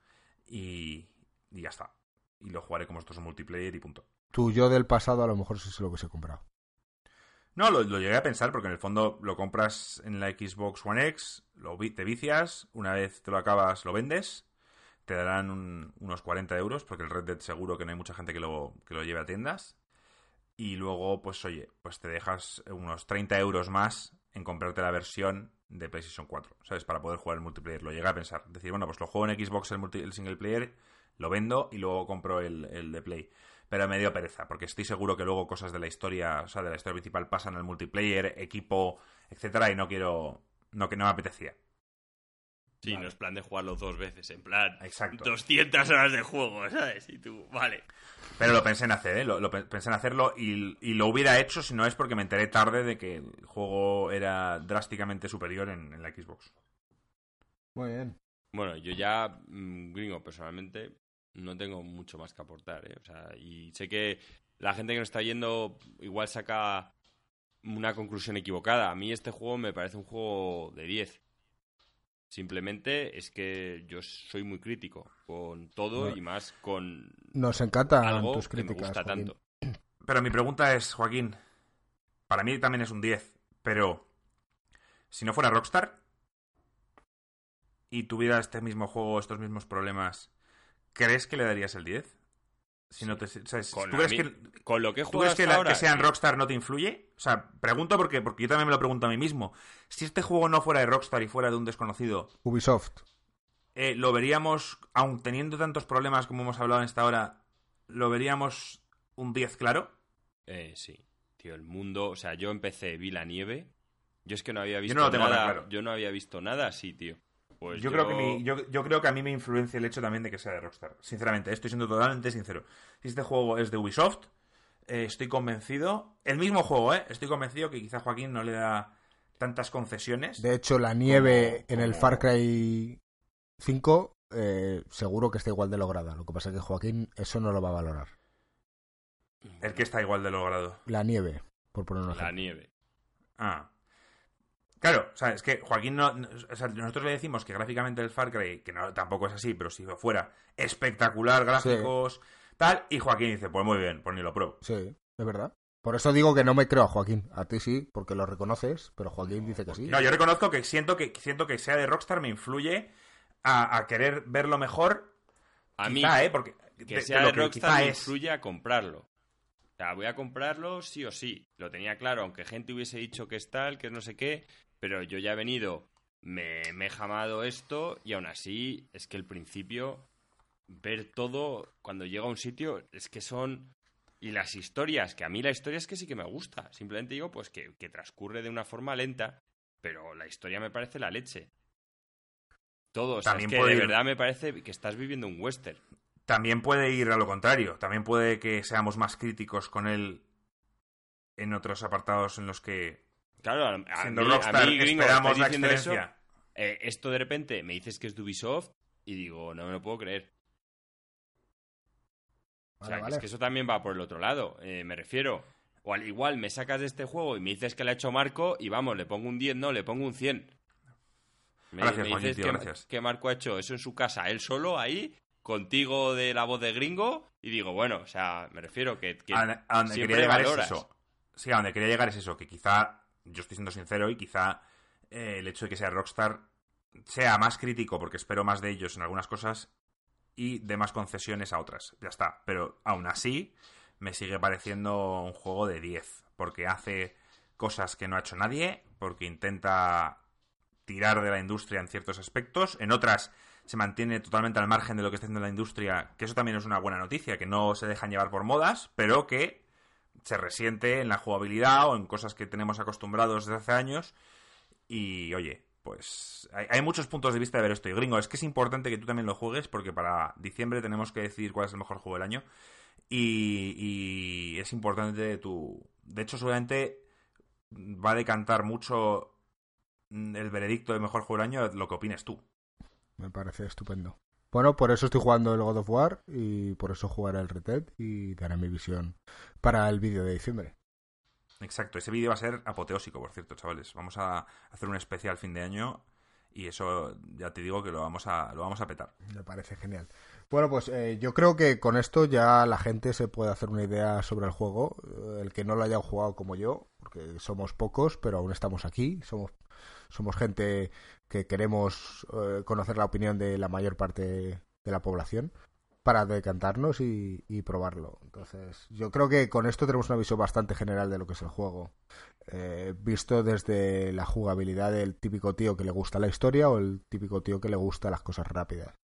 Speaker 2: Y, y ya está. Y lo jugaré como estos multiplayer y punto.
Speaker 1: Tu yo del pasado a lo mejor sí se lo hubiese comprado.
Speaker 2: No, lo, llegué a pensar porque en el fondo lo compras en la Xbox One X, lo, te vicias, una vez te lo acabas lo vendes, te darán unos 40 euros porque el Red Dead seguro que no hay mucha gente que lo, que lo lleve a tiendas. Y luego, pues oye, pues te dejas unos 30 euros más en comprarte la versión de PlayStation 4, ¿sabes? Para poder jugar el multiplayer. Lo llegué a pensar. Decir, bueno, pues lo juego en Xbox el, el single player, lo vendo y luego compro el, el de Play pero me dio pereza, porque estoy seguro que luego cosas de la historia, o sea, de la historia principal pasan al multiplayer, equipo, etcétera, y no quiero, no que no me apetecía.
Speaker 3: Sí, no es plan de jugarlo dos veces, en plan,
Speaker 2: Exacto.
Speaker 3: 200 horas de juego, ¿sabes? Y tú, vale.
Speaker 2: Pero lo pensé en hacer, ¿eh? Lo, pensé en hacerlo y, y, lo hubiera hecho si no es porque me enteré tarde de que el juego era drásticamente superior en, la Xbox.
Speaker 1: Muy bien.
Speaker 3: Bueno, yo ya, mm, gringo, personalmente, no tengo mucho más que aportar. ¿eh? O sea, y sé que la gente que nos está yendo igual saca una conclusión equivocada. A mí este juego me parece un juego de 10. Simplemente es que yo soy muy crítico con todo y más con.
Speaker 1: Nos encantan tus críticas.
Speaker 3: tanto.
Speaker 2: Pero mi pregunta es, Joaquín, para mí también es un 10, pero si no fuera Rockstar y tuviera este mismo juego, estos mismos problemas, ¿crees que le darías el 10? Si no te, con, ¿tú crees que,
Speaker 3: con lo que
Speaker 2: ¿tú crees que, que sean Rockstar no te influye? O sea, pregunto porque, porque yo también me lo pregunto a mí mismo. Si este juego no fuera de Rockstar y fuera de un desconocido...
Speaker 1: Ubisoft.
Speaker 2: Eh, ¿Lo veríamos, aun teniendo tantos problemas como hemos hablado en esta hora, ¿lo veríamos un 10 claro?
Speaker 3: Eh, sí. Tío, el mundo... O sea, yo empecé, vi la nieve. Yo es que no había visto nada... Yo no había visto nada así, tío. Pues
Speaker 2: yo, Creo que yo, creo que a mí me influencia el hecho también de que sea de Rockstar. Sinceramente, estoy siendo totalmente sincero. Si este juego es de Ubisoft, eh, estoy convencido. El mismo juego, ¿eh? Estoy convencido que quizá Joaquín no le da tantas concesiones.
Speaker 1: De hecho, la nieve en el Far Cry 5 eh, seguro que está igual de lograda. Lo que pasa es que Joaquín eso no lo va a valorar.
Speaker 2: ¿El que está igual de logrado?
Speaker 1: La nieve, por ponerlo
Speaker 3: La nieve.
Speaker 2: Ah. Claro, o sea, es que Joaquín no, o sea, nosotros le decimos que gráficamente el Far Cry, que no tampoco es así, pero si fuera espectacular, gráficos, tal, y Joaquín dice, pues muy bien, pues ni lo pruebo.
Speaker 1: Sí, es verdad. Por eso digo que no me creo a Joaquín. A ti sí, porque lo reconoces, pero Joaquín dice que sí.
Speaker 2: No, yo reconozco que siento que siento que sea de Rockstar me influye a, querer verlo mejor.
Speaker 3: A mí,
Speaker 2: ¿eh? Porque
Speaker 3: que sea de, Rockstar me influye a comprarlo. O sea, voy a comprarlo sí o sí. Lo tenía claro, aunque gente hubiese dicho que es tal, que es no sé qué. Pero yo ya he venido, me, he jamado esto y aún así es que el principio, ver todo cuando llega a un sitio, es que son... Y las historias, que a mí la historia es que sí que me gusta. Simplemente digo, pues que, transcurre de una forma lenta, pero la historia me parece la leche. Todo, o sea, es que de verdad me parece que estás viviendo un western.
Speaker 2: También puede ir a lo contrario. También puede que seamos más críticos con él en otros apartados en los que
Speaker 3: Claro, a, mí, gringo, esperamos la eso, eh, esto de repente me dices que es de Ubisoft y digo, no me lo puedo creer. o sea, es que eso también va por el otro lado. Eh, me refiero. O al igual me sacas de este juego y me dices que le ha hecho Marco y vamos, le pongo un 10, no, le pongo un 100.
Speaker 2: Me, dices que,
Speaker 3: que, Marco ha hecho eso en su casa, él solo, ahí, contigo de la voz de gringo, y digo, bueno, o sea, me refiero que,
Speaker 2: a, donde quería llegar es eso. Sí, a donde quería llegar es eso, que quizá yo estoy siendo sincero y quizá eh, el hecho de que sea Rockstar sea más crítico, porque espero más de ellos en algunas cosas, y de más concesiones a otras. Ya está. Pero aún así, me sigue pareciendo un juego de 10, porque hace cosas que no ha hecho nadie, porque intenta tirar de la industria en ciertos aspectos, en otras se mantiene totalmente al margen de lo que está haciendo la industria, que eso también es una buena noticia, que no se dejan llevar por modas, pero que se resiente en la jugabilidad o en cosas que tenemos acostumbrados desde hace años. Y oye, pues hay, muchos puntos de vista de ver esto. Y gringo, es que es importante que tú también lo juegues porque para diciembre tenemos que decidir cuál es el mejor juego del año. Y, es importante tu... De hecho, seguramente va a decantar mucho el veredicto de mejor juego del año lo que opines tú.
Speaker 1: Me parece estupendo. Bueno, por eso estoy jugando el God of War y por eso jugaré el Red Dead y daré mi visión para el vídeo de diciembre.
Speaker 2: Exacto, ese vídeo va a ser apoteósico, por cierto, chavales. Vamos a hacer un especial fin de año y eso ya te digo que lo vamos a, lo vamos a petar.
Speaker 1: Me parece genial. Bueno, pues eh, yo creo que con esto ya la gente se puede hacer una idea sobre el juego. El que no lo haya jugado como yo, porque somos pocos, pero aún estamos aquí. Somos, somos gente que queremos eh, conocer la opinión de la mayor parte de la población para decantarnos y, probarlo. Entonces, yo creo que con esto tenemos una visión bastante general de lo que es el juego. Eh, visto desde la jugabilidad del típico tío que le gusta la historia o el típico tío que le gusta las cosas rápidas.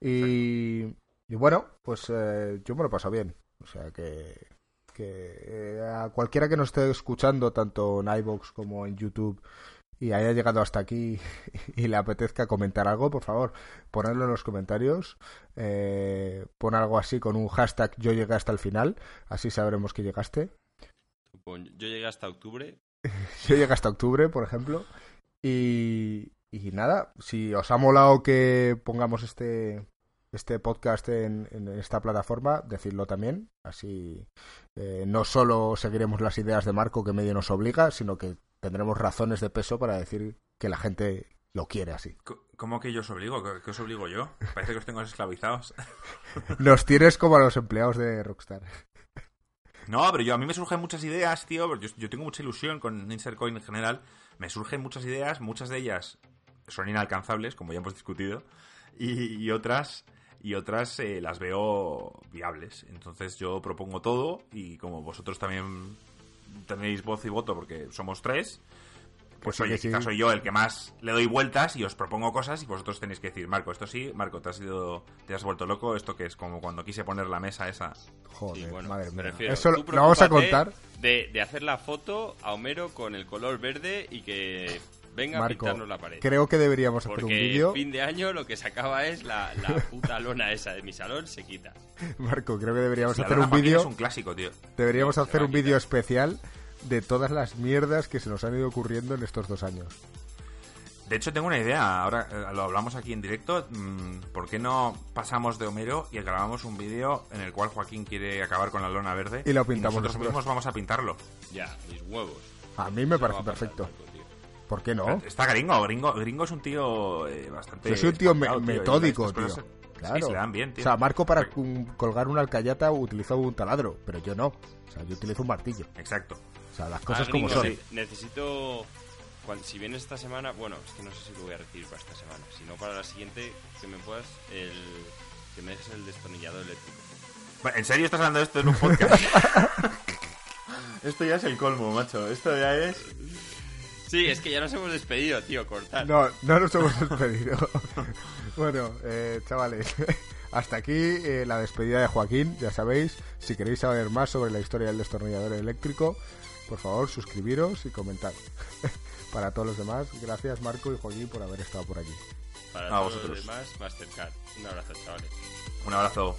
Speaker 1: Y, bueno, pues eh, yo me lo paso bien. O sea que, que eh, a cualquiera que nos esté escuchando, tanto en iVoox como en YouTube, y haya llegado hasta aquí y le apetezca comentar algo, por favor, ponedlo en los comentarios. Eh, pon algo así con un hashtag yo llegué hasta el final, así sabremos que llegaste.
Speaker 3: Yo llegué hasta octubre.
Speaker 1: yo llegué hasta octubre, por ejemplo. Y, y nada, si os ha molado que pongamos este, este podcast en, esta plataforma, decidlo también. Así eh, no solo seguiremos las ideas de Marco que medio nos obliga, sino que tendremos razones de peso para decir que la gente lo quiere así.
Speaker 2: ¿Cómo que yo os obligo? ¿Qué os obligo yo? Parece que os tengo esclavizados.
Speaker 1: Nos tienes como a los empleados de Rockstar.
Speaker 2: No, pero yo a mí me surgen muchas ideas, tío. Yo, yo tengo mucha ilusión con Insert Coin en general. Me surgen muchas ideas, muchas de ellas son inalcanzables, como ya hemos discutido, y, otras y otras eh, las veo viables. Entonces yo propongo todo y como vosotros también tenéis voz y voto porque somos tres, pues oye, quizás soy yo el que más le doy vueltas y os propongo cosas y vosotros tenéis que decir, Marco, esto sí, Marco, te has ido, te has vuelto loco, esto que es como cuando quise poner la mesa esa.
Speaker 1: Joder, madre mía. Eso lo vamos a contar.
Speaker 3: De, de hacer la foto a Homero con el color verde y que venga a pintarnos la pared.
Speaker 1: Creo que deberíamos hacer un vídeo.
Speaker 3: fin de año lo que se acaba es la, la puta lona esa de mi salón se quita.
Speaker 1: Marco, creo que deberíamos hacer un vídeo.
Speaker 2: Es un clásico, tío.
Speaker 1: Deberíamos hacer un vídeo especial de todas las mierdas que se nos han ido ocurriendo en estos dos años.
Speaker 2: De hecho, tengo una idea. Ahora eh, lo hablamos aquí en directo. Mm, ¿Por qué no pasamos de Homero y grabamos un vídeo en el cual Joaquín quiere acabar con la lona verde?
Speaker 1: Y lo pintamos.
Speaker 2: nosotros mismos vamos a pintarlo.
Speaker 3: Ya, mis huevos.
Speaker 1: A mí me parece perfecto. ¿Por qué no?
Speaker 2: Está gringo, gringo, gringo es un tío eh, bastante.
Speaker 1: Yo soy un tío metódico, tío. Claro.
Speaker 2: dan bien,
Speaker 1: O sea, Marco para colgar una alcayata utilizó un taladro, pero yo no. O sea, yo utilizo un martillo.
Speaker 2: Exacto.
Speaker 1: O sea, las cosas como son.
Speaker 3: necesito. si vienes esta semana, bueno, es que no sé si lo voy a recibir para esta semana. Si no, para la siguiente, que me puedas. El, que me dejes el destornillador eléctrico.
Speaker 2: ¿En serio estás hablando de esto en un podcast? esto ya es el colmo, macho. Esto ya es.
Speaker 3: Sí, es que ya nos hemos despedido, tío, cortar.
Speaker 1: No, no nos hemos despedido. bueno, eh, chavales, hasta aquí eh, la despedida de Joaquín. Ya sabéis, si queréis saber más sobre la historia del destornillador eléctrico, por favor, suscribiros y comentad. Para todos los demás, gracias Marco y Joaquín por haber estado por aquí.
Speaker 3: Para todos los demás, Mastercard. Un abrazo, chavales.
Speaker 2: Un abrazo.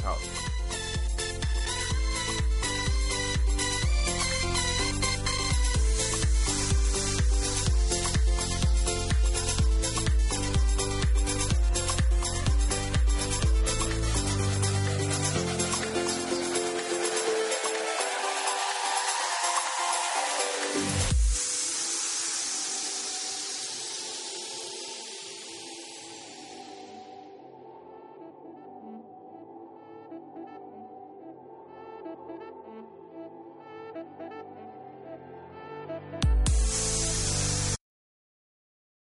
Speaker 1: Chao. Chao.